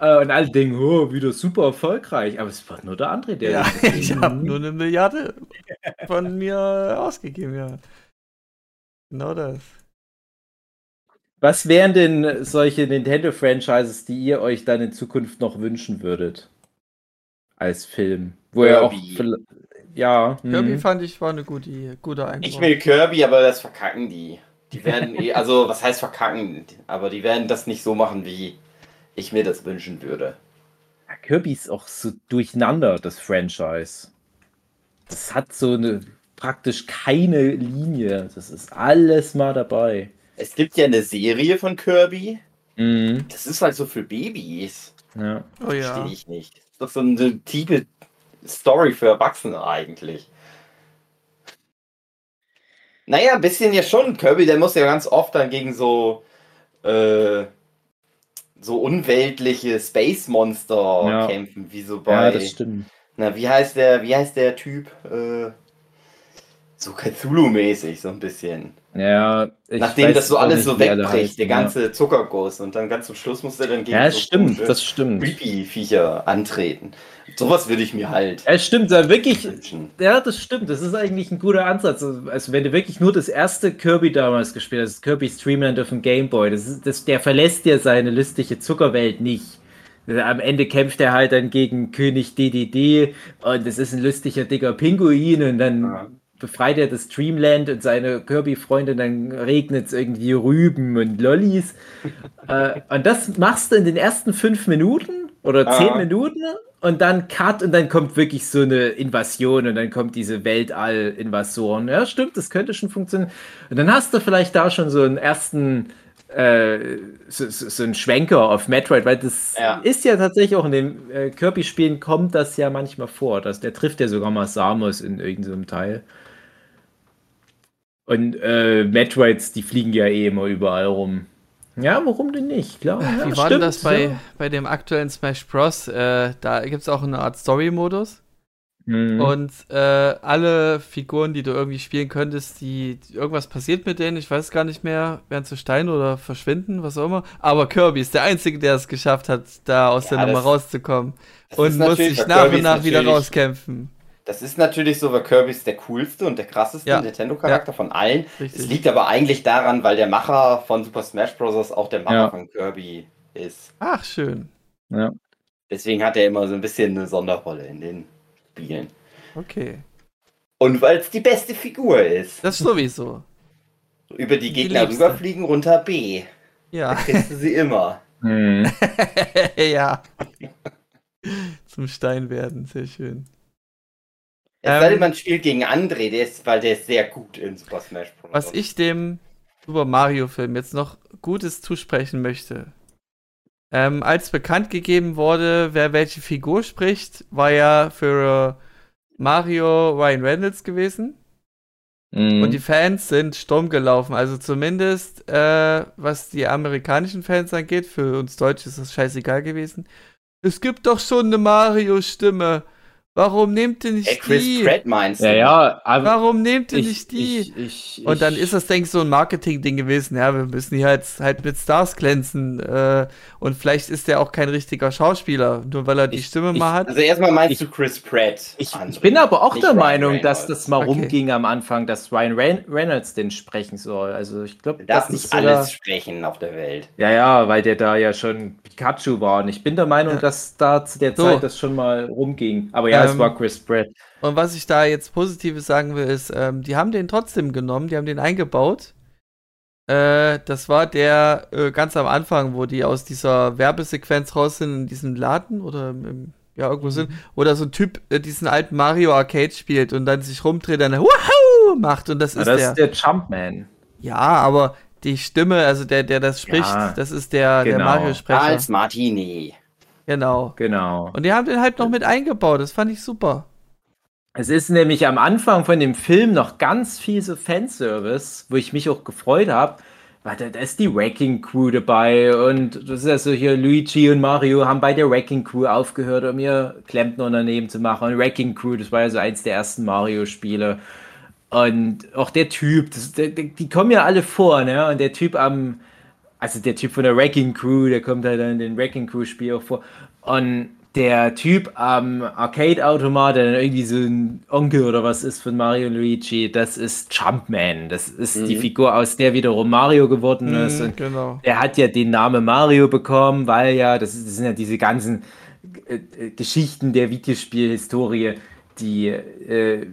äh, und alle denken, oh, wieder super erfolgreich. Aber es war nur der André, der. Ja, ich habe nur eine Milliarde von mir ausgegeben, ja. Genau das. Was wären denn solche Nintendo-Franchises, die ihr euch dann in Zukunft noch wünschen würdet? Als Film. Wo ihr auch. Kirby. Ja. Kirby mhm. fand ich war eine gute, guter Einbau. Ich will Kirby, aber das verkacken die. Die werden eh, also was heißt verkacken? Aber die werden das nicht so machen, wie ich mir das wünschen würde. Kirby ist auch so durcheinander, das Franchise. Das hat so eine praktisch keine Linie. Das ist alles mal dabei. Es gibt ja eine Serie von Kirby. Mhm. Das ist halt so für Babys. Ja. oh ja. Verstehe ich nicht. Das ist doch so eine tiefe Story für Erwachsene eigentlich. Naja, ein bisschen ja schon. Kirby, der muss ja ganz oft dann gegen so, äh, so unweltliche Space Monster Ja. kämpfen, wie so bei. ja, das stimmt. Na, wie heißt der, wie heißt der Typ? Äh, so Cthulhu-mäßig, so ein bisschen. Ja, ich Nachdem weiß das so alles nicht, so wegbricht, der ganze Zuckerguss und dann ganz zum Schluss muss er dann gegen Ja, ja so stimmt, das stimmt. creepy Viecher antreten. Sowas würde ich mir halt Ja, stimmt, da wirklich. wünschen. Ja, das stimmt. Das ist eigentlich ein guter Ansatz. Also, wenn du wirklich nur das erste Kirby damals gespielt hast, Kirby Streamland auf dem Game Boy, das ist, das, der verlässt dir seine lustige Zuckerwelt nicht. Am Ende kämpft er halt dann gegen König DDD und es ist ein lustiger dicker Pinguin und dann Ja. Befreit er das Dreamland und seine Kirby-Freunde, dann regnet es irgendwie Rüben und Lollis. [LAUGHS] äh, und das machst du in den ersten fünf Minuten oder zehn Ah. Minuten und dann Cut und dann kommt wirklich so eine Invasion und dann kommt diese Weltall-Invasoren. Ja, stimmt, das könnte schon funktionieren. Und dann hast du vielleicht da schon so einen ersten äh, so, so, so einen Schwenker auf Metroid, weil das Ja. ist ja tatsächlich auch in den äh, Kirby-Spielen kommt das ja manchmal vor. Dass, der trifft ja sogar mal Samus in irgendeinem Teil. Und äh, Metroids, die fliegen ja eh immer überall rum. Ja, warum denn nicht? Klar. Ja, Wie war denn das bei, ja. bei dem aktuellen Smash Bros? Äh, da gibt es auch eine Art Story-Modus. Mhm. Und äh, alle Figuren, die du irgendwie spielen könntest, die irgendwas passiert mit denen, ich weiß gar nicht mehr, werden zu Stein oder verschwinden, was auch immer. Aber Kirby ist der Einzige, der es geschafft hat, da aus Ja, der Nummer rauszukommen. Und muss sich nach und nach wieder rauskämpfen. Das ist natürlich so, weil Kirby ist der coolste und der krasseste Ja. Nintendo-Charakter von allen. Richtig. Es liegt aber eigentlich daran, weil der Macher von Super Smash Bros. auch der Macher Ja. von Kirby ist. Ach, schön. Deswegen hat er immer so ein bisschen eine Sonderrolle in den Spielen. Okay. Und weil es die beste Figur ist. Das sowieso. Über die Die Gegner liebste. rüberfliegen, runter B. Ja. Kriegst du sie immer. Mhm. [LAUGHS] ja. Zum Stein werden, sehr schön. Es Ähm, sei denn, man spielt gegen André, der ist, weil der ist sehr gut in Super Smash Bros. Was ich dem Super Mario-Film jetzt noch Gutes zusprechen möchte. Ähm, als bekannt gegeben wurde, wer welche Figur spricht, war ja für Mario Ryan Reynolds gewesen. Mhm. Und die Fans sind stumm gelaufen. Also zumindest, äh, was die amerikanischen Fans angeht, für uns Deutsche ist das scheißegal gewesen. Es gibt doch schon eine Mario-Stimme. Warum nehmt ihr nicht Ey, Chris die? Pratt meinst du? ja, ja, aber Warum nehmt ihr ich, nicht die? Ich, ich, Und dann ist das, denke ich, so ein Marketing-Ding gewesen. Ja, wir müssen hier halt, halt mit Stars glänzen. Äh, und vielleicht ist der auch kein richtiger Schauspieler, nur weil er die Ich- Stimme ich- mal hat. Also erstmal meinst Ich- du Chris Pratt. Ich, bin aber auch der Ryan Meinung, dass Reynolds. das mal Okay. rumging am Anfang, dass Ryan Reyn Reynolds den sprechen soll. Also ich glaube, das nicht ist sogar, alles sprechen auf der Welt. Ja, ja, weil der da ja schon Pikachu war. Und ich bin der Meinung, Ja. dass da zu der So. Zeit das schon mal rumging. Aber ja, es Ähm, war Chris Pratt. Und was ich da jetzt Positives sagen will, ist, ähm, die haben den trotzdem genommen, die haben den eingebaut. Äh, das war der äh, ganz am Anfang, wo die aus dieser Werbesequenz raus sind in diesem Laden oder im, ja, irgendwo sind, wo da so ein Typ äh, diesen alten Mario Arcade spielt und dann sich rumdreht, dann Wahoo! macht und das Ja, ist das der. ist der Jumpman. Ja, aber die Stimme, also der, der das spricht, Ja, das ist der, der genau. Mario-Sprecher. Als Martini. Genau. Genau. Und die haben den halt noch mit eingebaut, das fand ich super. Es ist nämlich am Anfang von dem Film noch ganz viel so Fanservice, wo ich mich auch gefreut habe. Weil da, ist die Wrecking Crew dabei und das ist ja so hier Luigi und Mario haben bei der Wrecking Crew aufgehört, um ihr Klempnerunternehmen zu machen. Und Wrecking Crew, das war ja so eins der ersten Mario-Spiele. Und auch der Typ, das, der, die kommen ja alle vor, ne? Und der Typ am, also der Typ von der Wrecking Crew, der kommt halt dann in den Wrecking Crew-Spiel auch vor. Und der Typ am Arcade-Automat, der dann irgendwie so ein Onkel oder was ist von Mario und Luigi, das ist Jumpman. Das ist die Mhm. Figur, aus der wiederum Mario geworden ist. Und genau. er hat ja den Namen Mario bekommen, weil ja, das, ist, das sind ja diese ganzen äh, äh, Geschichten der Videospielhistorie, die äh,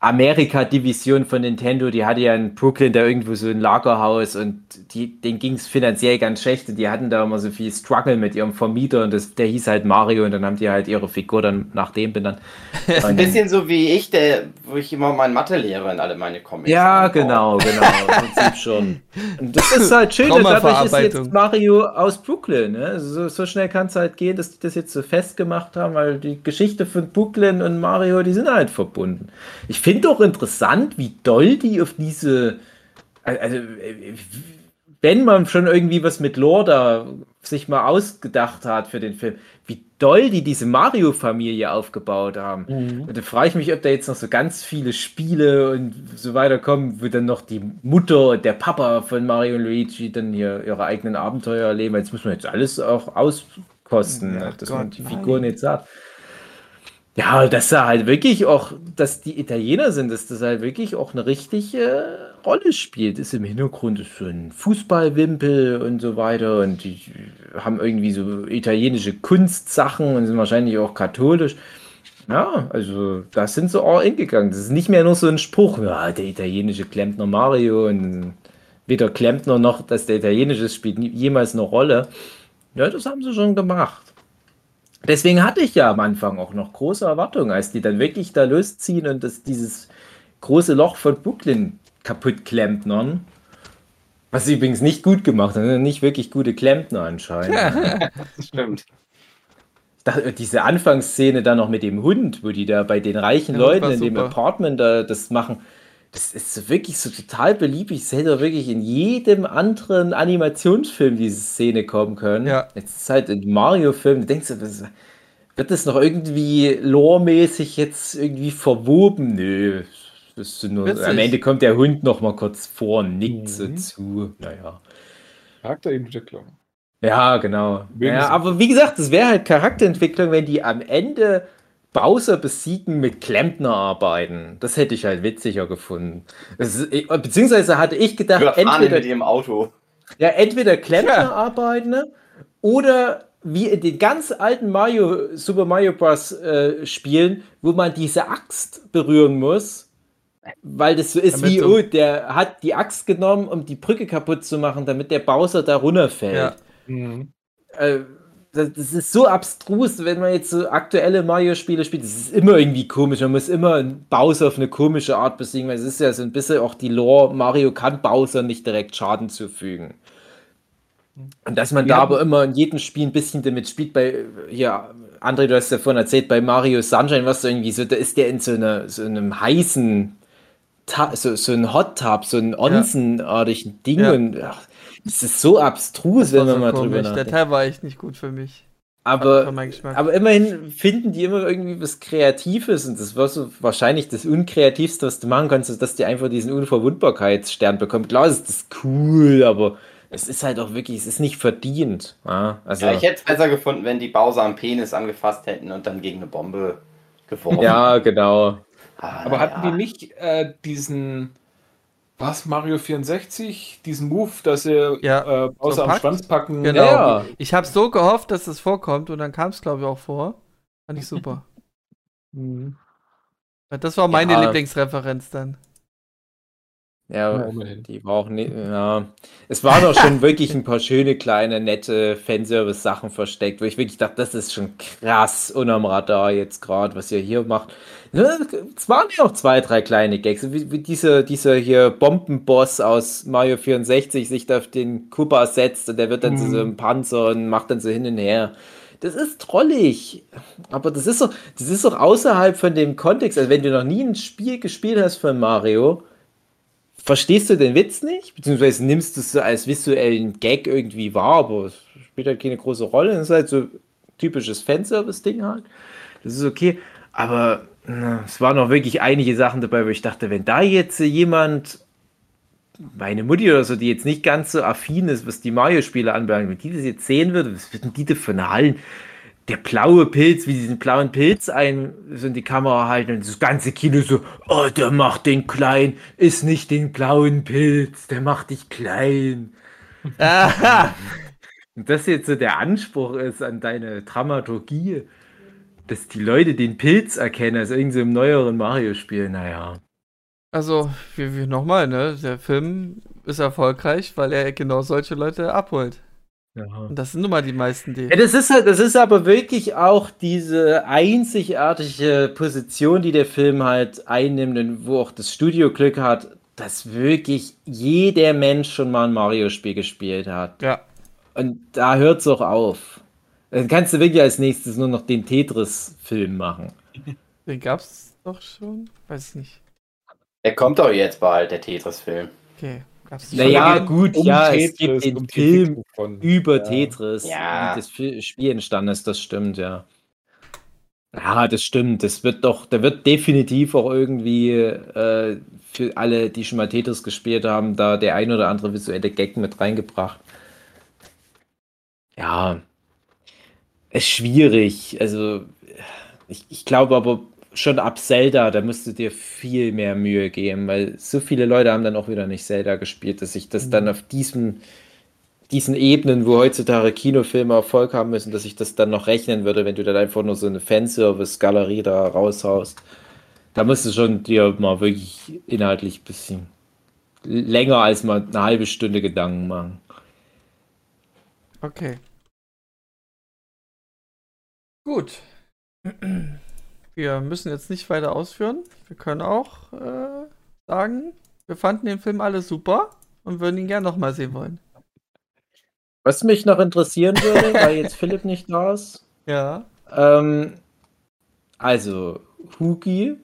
Amerika-Division von Nintendo, die hatte ja in Brooklyn da irgendwo so ein Lagerhaus und die, denen ging es finanziell ganz schlecht und die hatten da immer so viel Struggle mit ihrem Vermieter und das, der hieß halt Mario und dann haben die halt ihre Figur dann nach dem benannt. [LAUGHS] Ein Und- bisschen so wie ich, der, wo ich immer meinen Mathelehrer in alle meine Comics Ja, einbaue. genau, genau, im Prinzip schon. [LAUGHS] Und das ist halt schön, und dadurch ist jetzt Mario aus Brooklyn. Ne? Also so, so schnell kann es halt gehen, dass die das jetzt so festgemacht haben, weil die Geschichte von Brooklyn und Mario, die sind halt verbunden. Ich finde auch interessant, wie doll die auf diese, also äh, wenn man schon irgendwie was mit Lore da sich mal ausgedacht hat für den Film, wie doll die diese Mario-Familie aufgebaut haben. Und da frage ich mich, ob da jetzt noch so ganz viele Spiele und so weiter kommen, wo dann noch die Mutter und der Papa von Mario und Luigi dann hier ihre eigenen Abenteuer erleben. Jetzt muss man jetzt alles auch auskosten, Ja, dass Gott, man die. Figuren jetzt hat. Ja, dass da halt wirklich auch, dass die Italiener sind, dass das halt wirklich auch eine richtige Rolle spielt. Ist im Hintergrund ist so ein Fußballwimpel und so weiter und die haben irgendwie so italienische Kunstsachen und sind wahrscheinlich auch katholisch. Ja, also da sind sie all in gegangen. Das ist nicht mehr nur so ein Spruch, ja, der italienische Klempner Mario und weder Klempner noch, dass der italienische spielt jemals eine Rolle. Ja, das haben sie schon gemacht. Deswegen hatte ich ja am Anfang auch noch große Erwartungen, als die dann wirklich da losziehen und das, dieses große Loch von Brooklyn kaputt klempnern. Was sie übrigens nicht gut gemacht haben, nicht wirklich gute Klempner anscheinend. [LAUGHS] Das stimmt. Dachte, diese Anfangsszene da noch mit dem Hund, wo die da bei den reichen Ja, Leuten in dem super. Apartment da das machen, das ist so wirklich so total beliebig. Es hätte wirklich in jedem anderen Animationsfilm diese Szene kommen können. Ja. Jetzt ist halt in Mario-Filmen, du denkst du, was- wird das noch irgendwie loremäßig jetzt irgendwie verwoben? Nö. Das ist nur, am Ende kommt der Hund noch mal kurz vor und nickt so Mhm. zu. Naja. Charakterentwicklung. Ja, genau. Ja, aber wie gesagt, das wäre halt Charakterentwicklung, wenn die am Ende Bowser besiegen mit Klempner arbeiten. Das hätte ich halt witziger gefunden. Ist, ich- beziehungsweise hatte ich gedacht, ihn entweder, mit ihrem Auto. ja, entweder Klempner Ja. arbeiten ne, oder wie in den ganz alten Mario, Super Mario Bros. Äh, Spielen, wo man diese Axt berühren muss. Weil das so ist Damit wie, oh, der hat die Axt genommen, um die Brücke kaputt zu machen, damit der Bowser da runterfällt Ja. Mhm. äh, das, das ist so abstrus, wenn man jetzt so aktuelle Mario-Spiele spielt. Das ist immer irgendwie komisch. Man muss immer einen Bowser auf eine komische Art besiegen, weil es ist ja so ein bisschen auch die Lore, Mario kann Bowser nicht direkt Schaden zufügen. Und dass man Wir da aber immer in jedem Spiel ein bisschen damit spielt, bei, hier, André, du hast ja vorhin erzählt, bei Mario Sunshine, was irgendwie so, da ist der in so, einer, so einem heißen, so, so ein Hot Tub, so ein Onsenartigen Ding Ja. und ach, das ist so abstrus, Das wenn man so mal drüber komisch. Der nachdenkt. Teil war echt nicht gut für mich. Aber, aber immerhin finden die immer irgendwie was Kreatives und das war so wahrscheinlich das Unkreativste, was du machen kannst, ist, dass die einfach diesen Unverwundbarkeitsstern bekommen. Klar ist das cool, aber es ist halt auch wirklich, es ist nicht verdient. Ja, also, Ja, ich hätte es besser gefunden, wenn die Bowser am Penis angefasst hätten und dann gegen eine Bombe geworfen. ja genau. Ah, Aber hatten ja. die nicht äh, diesen, was, Mario 64, diesen Move, dass sie Ja, äh, außer so am? Schwanz packen? Genau. Ja, Ich habe so gehofft, dass das vorkommt und dann kam es, glaube ich, auch vor. Fand ich super. [LAUGHS] Mhm. Das war meine Ja. Lieblingsreferenz dann. Ja, Ja, die war auch nicht, ja. Es waren auch schon [LAUGHS] wirklich ein paar schöne, kleine, nette Fanservice-Sachen versteckt, wo ich wirklich dachte, das ist schon krass unterm Radar jetzt gerade, was ihr hier macht. Ja, Es waren ja auch zwei, drei kleine Gags, wie, wie dieser, dieser hier Bombenboss aus Mario 64 sich da auf den Koopa setzt und der wird dann zu so einem Panzer und macht dann so hin und her. Das ist trollig. Aber das ist doch, das ist doch außerhalb von dem Kontext. Also wenn du noch nie ein Spiel gespielt hast von Mario, verstehst du den Witz nicht? Beziehungsweise nimmst du es so als visuellen Gag irgendwie wahr, aber es spielt halt keine große Rolle. Das ist halt so typisches Fanservice-Ding halt. Das ist okay. Aber na, es waren auch wirklich einige Sachen dabei, wo ich dachte, wenn da jetzt jemand, meine Mutti oder so, die jetzt nicht ganz so affin ist, was die Mario-Spiele anbelangt, wenn die das jetzt sehen würde, was würden die davon halten? Der blaue Pilz, wie diesen blauen Pilz ein, so in die Kamera halten und das ganze Kino so, oh, der macht den klein, ist nicht den blauen Pilz, der macht dich klein. [LAUGHS] Und das jetzt so der Anspruch ist an deine Dramaturgie, dass die Leute den Pilz erkennen, als irgend so im neueren Mario-Spiel, naja. Also, wie, wie nochmal, ne? Der Film ist erfolgreich, weil er genau solche Leute abholt. Ja. Und das sind nun mal die meisten, die. Ja, das ist halt, das ist aber wirklich auch diese einzigartige Position, die der Film halt einnimmt und wo auch das Studio Glück hat, dass wirklich jeder Mensch schon mal ein Mario-Spiel gespielt hat. Ja. Und da hört es auch auf. Dann kannst du wirklich als nächstes nur noch den Tetris-Film machen. [LAUGHS] Den gab's doch schon? Weiß nicht. Der kommt doch jetzt bald, der Tetris-Film. Okay. Naja, gut, Um ja, es Tetris, gibt den um Film von- über Ja. Tetris, Ja. wie das Spiel entstanden ist, das stimmt, ja. Ja, das stimmt. Das wird doch, da wird definitiv auch irgendwie äh, für alle, die schon mal Tetris gespielt haben, da der ein oder andere visuelle Gag mit reingebracht. Ja, ist schwierig. Also, ich, ich glaube aber schon ab Zelda, da musst du dir viel mehr Mühe geben, weil so viele Leute haben dann auch wieder nicht Zelda gespielt, dass ich das dann auf diesem, diesen Ebenen, wo heutzutage Kinofilme Erfolg haben müssen, dass ich das dann noch rechnen würde, wenn du dann einfach nur so eine Fanservice-Galerie da raushaust. Da musst du schon dir mal wirklich inhaltlich ein bisschen länger als mal eine halbe Stunde Gedanken machen. Okay. Gut. [CLEARS THROAT] Wir müssen jetzt nicht weiter ausführen. Wir können auch äh, sagen, wir fanden den Film alle super und würden ihn gerne nochmal sehen wollen. Was mich noch interessieren würde, [LAUGHS] weil jetzt Philipp nicht da ist, Ja. ähm, also Hugi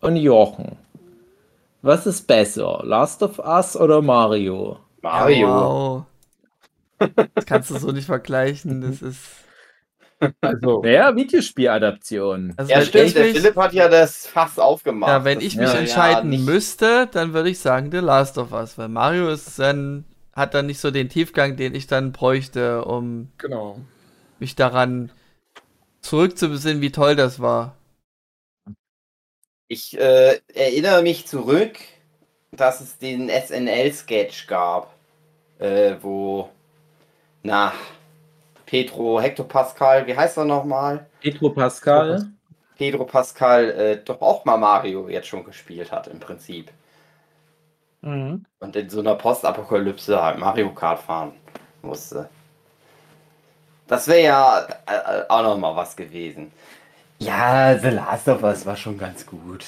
und Jochen. Was ist besser, Last of Us oder Mario? Mario. Wow. Das kannst du so nicht vergleichen. Das [LAUGHS] ist. Also, [LAUGHS] Naja, Videospieladaption. Also Ja, wenn stimmt, ich der mich, Philipp hat ja das Fass aufgemacht. ja, wenn ich mich ja, entscheiden ja, müsste, dann würde ich sagen The Last of Us, weil Mario ist dann hat dann nicht so den Tiefgang, den ich dann bräuchte, um genau. mich daran zurückzubesinnen, wie toll das war. Ich äh, erinnere mich zurück, dass es den SNL-Sketch gab, äh, wo, na, Pedro Hektopascal, wie heißt er nochmal? Petro Pascal. Pedro Pascal äh, doch auch mal Mario jetzt schon gespielt hat, im Prinzip. Mhm. Und in so einer Postapokalypse halt Mario Kart fahren musste. Das wäre ja äh, auch noch mal was gewesen. Ja, The Last of Us war schon ganz gut.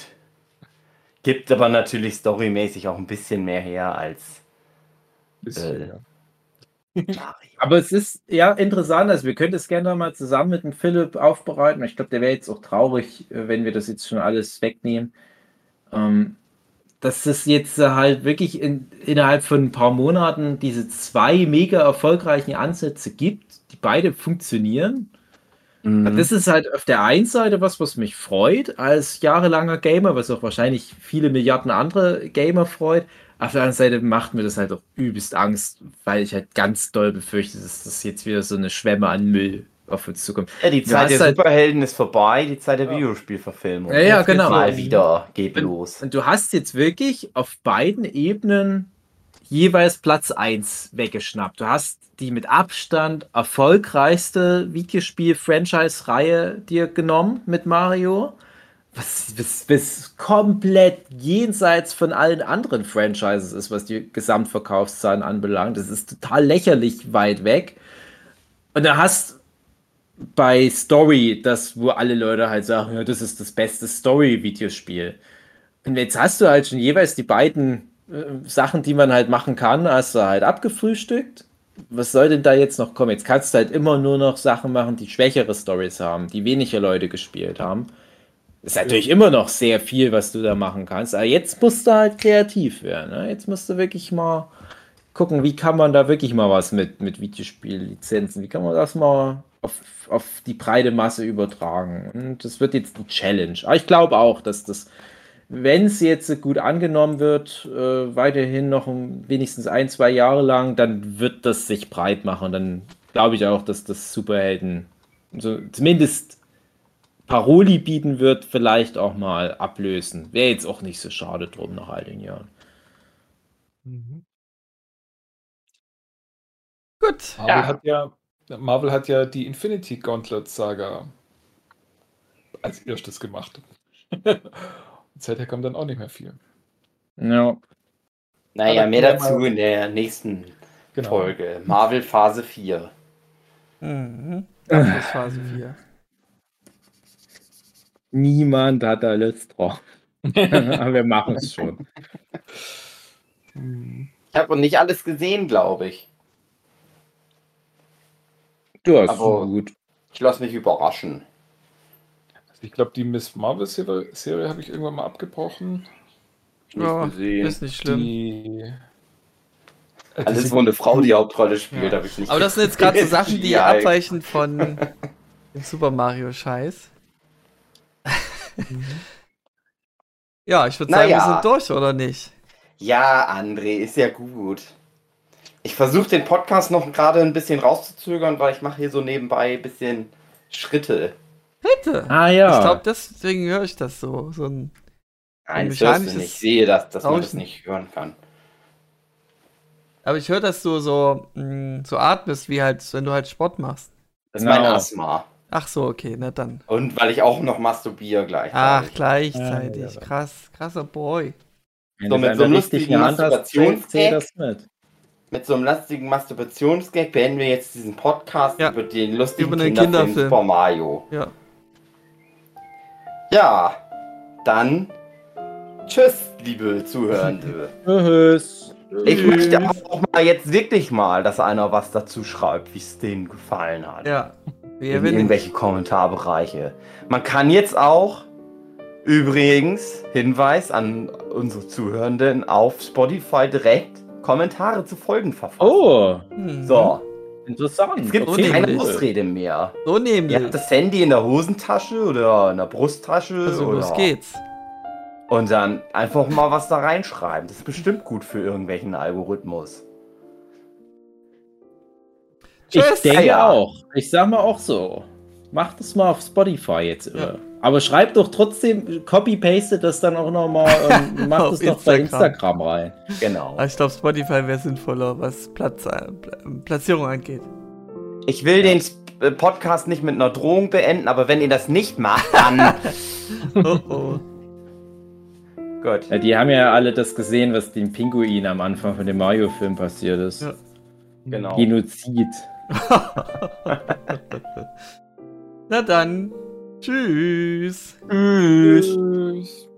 Gibt aber natürlich storymäßig auch ein bisschen mehr her als Bisschen, Äh. ja. Aber es ist ja interessant, also wir können das gerne mal zusammen mit dem Philipp aufbereiten. Ich glaube, der wäre jetzt auch traurig, äh, wenn wir das jetzt schon alles wegnehmen. Ähm, dass es jetzt äh, halt wirklich in, innerhalb von ein paar Monaten diese zwei mega erfolgreichen Ansätze gibt, die beide funktionieren. Mhm. Das ist halt auf der einen Seite was, was mich freut, als jahrelanger Gamer, was auch wahrscheinlich viele Milliarden andere Gamer freut. Auf der anderen Seite macht mir das halt auch übelst Angst, weil ich halt ganz doll befürchte, dass das jetzt wieder so eine Schwemme an Müll auf uns zukommt. ja, die Zeit der halt- Superhelden ist vorbei, die Zeit der Videospielverfilmung. Ja, ja, Jetzt genau. Mal wieder geht Und, los. und du hast jetzt wirklich auf beiden Ebenen jeweils Platz 1 weggeschnappt. Du hast die mit Abstand erfolgreichste Videospiel-Franchise-Reihe dir genommen mit Mario. Was, was, was komplett jenseits von allen anderen Franchises ist, was die Gesamtverkaufszahlen anbelangt. Das ist total lächerlich weit weg. Und da hast bei Story das, wo alle Leute halt sagen, ja, das ist das beste Story-Videospiel. Und jetzt hast du halt schon jeweils die beiden äh, Sachen, die man halt machen kann, hast du halt abgefrühstückt. Was soll denn da jetzt noch kommen? Jetzt kannst du halt immer nur noch Sachen machen, die schwächere Stories haben, die weniger Leute gespielt haben. Ist natürlich immer noch sehr viel, was du da machen kannst. Aber jetzt musst du halt kreativ werden. Ne? Jetzt musst du wirklich mal gucken, wie kann man da wirklich mal was mit, mit Videospiellizenzen, wie kann man das mal auf, auf die breite Masse übertragen. Und das wird jetzt die Challenge. Aber ich glaube auch, dass das, wenn es jetzt gut angenommen wird, äh, weiterhin noch um wenigstens ein, zwei Jahre lang, dann wird das sich breit machen. Dann glaube ich auch, dass das Superhelden, so zumindest Paroli bieten wird, vielleicht auch mal ablösen. Wäre jetzt auch nicht so schade drum nach all den Jahren. Mhm. Gut. Marvel, Ja. Hat ja, Marvel hat ja die Infinity Gauntlet Saga als erstes gemacht. [LAUGHS] Und seither kam dann auch nicht mehr viel. Ja. Naja, Aber mehr dazu mal- in der nächsten Genau. Folge. Marvel Phase 4. Mhm. Abschlussphase [LAUGHS] 4. Niemand hat da Lust drauf. [LAUGHS] Aber wir machen es schon. Ich habe noch nicht alles gesehen, glaube ich. Du hast Aber- gut. Ich lasse mich überraschen. Also ich glaube, die Miss Marvel Serie, Serie habe ich irgendwann mal abgebrochen. Nicht Ja, gesehen. Ist nicht schlimm. Die. Äh, Alles, diese- wo eine Frau die Hauptrolle spielt, Ja. habe ich nicht Aber das sind jetzt gerade so Sachen, die [LAUGHS] Ja, abweichen von [LAUGHS] dem Super [LAUGHS] Ja, ich würde sagen, Naja. wir sind durch, oder nicht? Ja, André, ist ja gut. Ich versuche den Podcast noch gerade ein bisschen rauszuzögern, weil ich mache hier so nebenbei ein bisschen Schritte. Bitte. Ah ja. Ich glaube, deswegen höre ich das so. So ein Nein, Ein das mechanisches nicht. Ich sehe, dass, dass man das nicht hören kann. Aber ich höre, dass du so, mh, so atmest, wie halt, wenn du halt Sport machst. Das ist mein Genau. Asthma. Ach so, okay, na dann. Und weil ich auch noch masturbiere gleich. Ach, gleichzeitig. Ja, ja. Krass, krasser Boy. Wenn So mit es so einem lustigen Masturbationsgag. mit. Mit so einem lustigen Masturbationsgag beenden wir jetzt diesen Podcast Ja. über den lustigen Über den Kinderfilm, Kinderfilm. Super Mario. Ja. Ja, dann tschüss, liebe Zuhörende. [LAUGHS] Tschüss. Ich möchte auch mal jetzt wirklich mal, dass einer was dazu schreibt, wie es denen gefallen hat. Ja. Wer in will nicht? irgendwelche Kommentarbereiche. Man kann jetzt auch übrigens Hinweis an unsere Zuhörenden auf Spotify direkt Kommentare zu Folgen verfassen. Oh, Mhm. So, interessant. es gibt Okay. keine nämlich. Ausrede mehr. So nämlich. Ihr habt das Handy in der Hosentasche oder in der Brusttasche also, oder los geht's. und dann einfach mal was da reinschreiben. Das ist bestimmt gut für irgendwelchen Algorithmus. Ich Tschüss. denke Ja. auch. Ich sag mal auch so. Macht es mal auf Spotify jetzt. Ja. äh. Aber schreibt doch trotzdem, copy-paste das dann auch nochmal [LAUGHS] und macht es doch bei Instagram. Rein. Genau. Aber ich glaube, Spotify wäre sinnvoller, was Platz, äh, Pla- Platzierung angeht. Ich will den äh, Podcast nicht mit einer Drohung beenden, aber wenn ihr das nicht macht, dann. [LAUGHS] [LAUGHS] Oh oh. Gut. Ja, die haben ja alle das gesehen, was dem Pinguin am Anfang von dem Mario-Film passiert ist. Ja. Genau. Genozid. Na dann. Tschüss. Tschüss. Tschüss.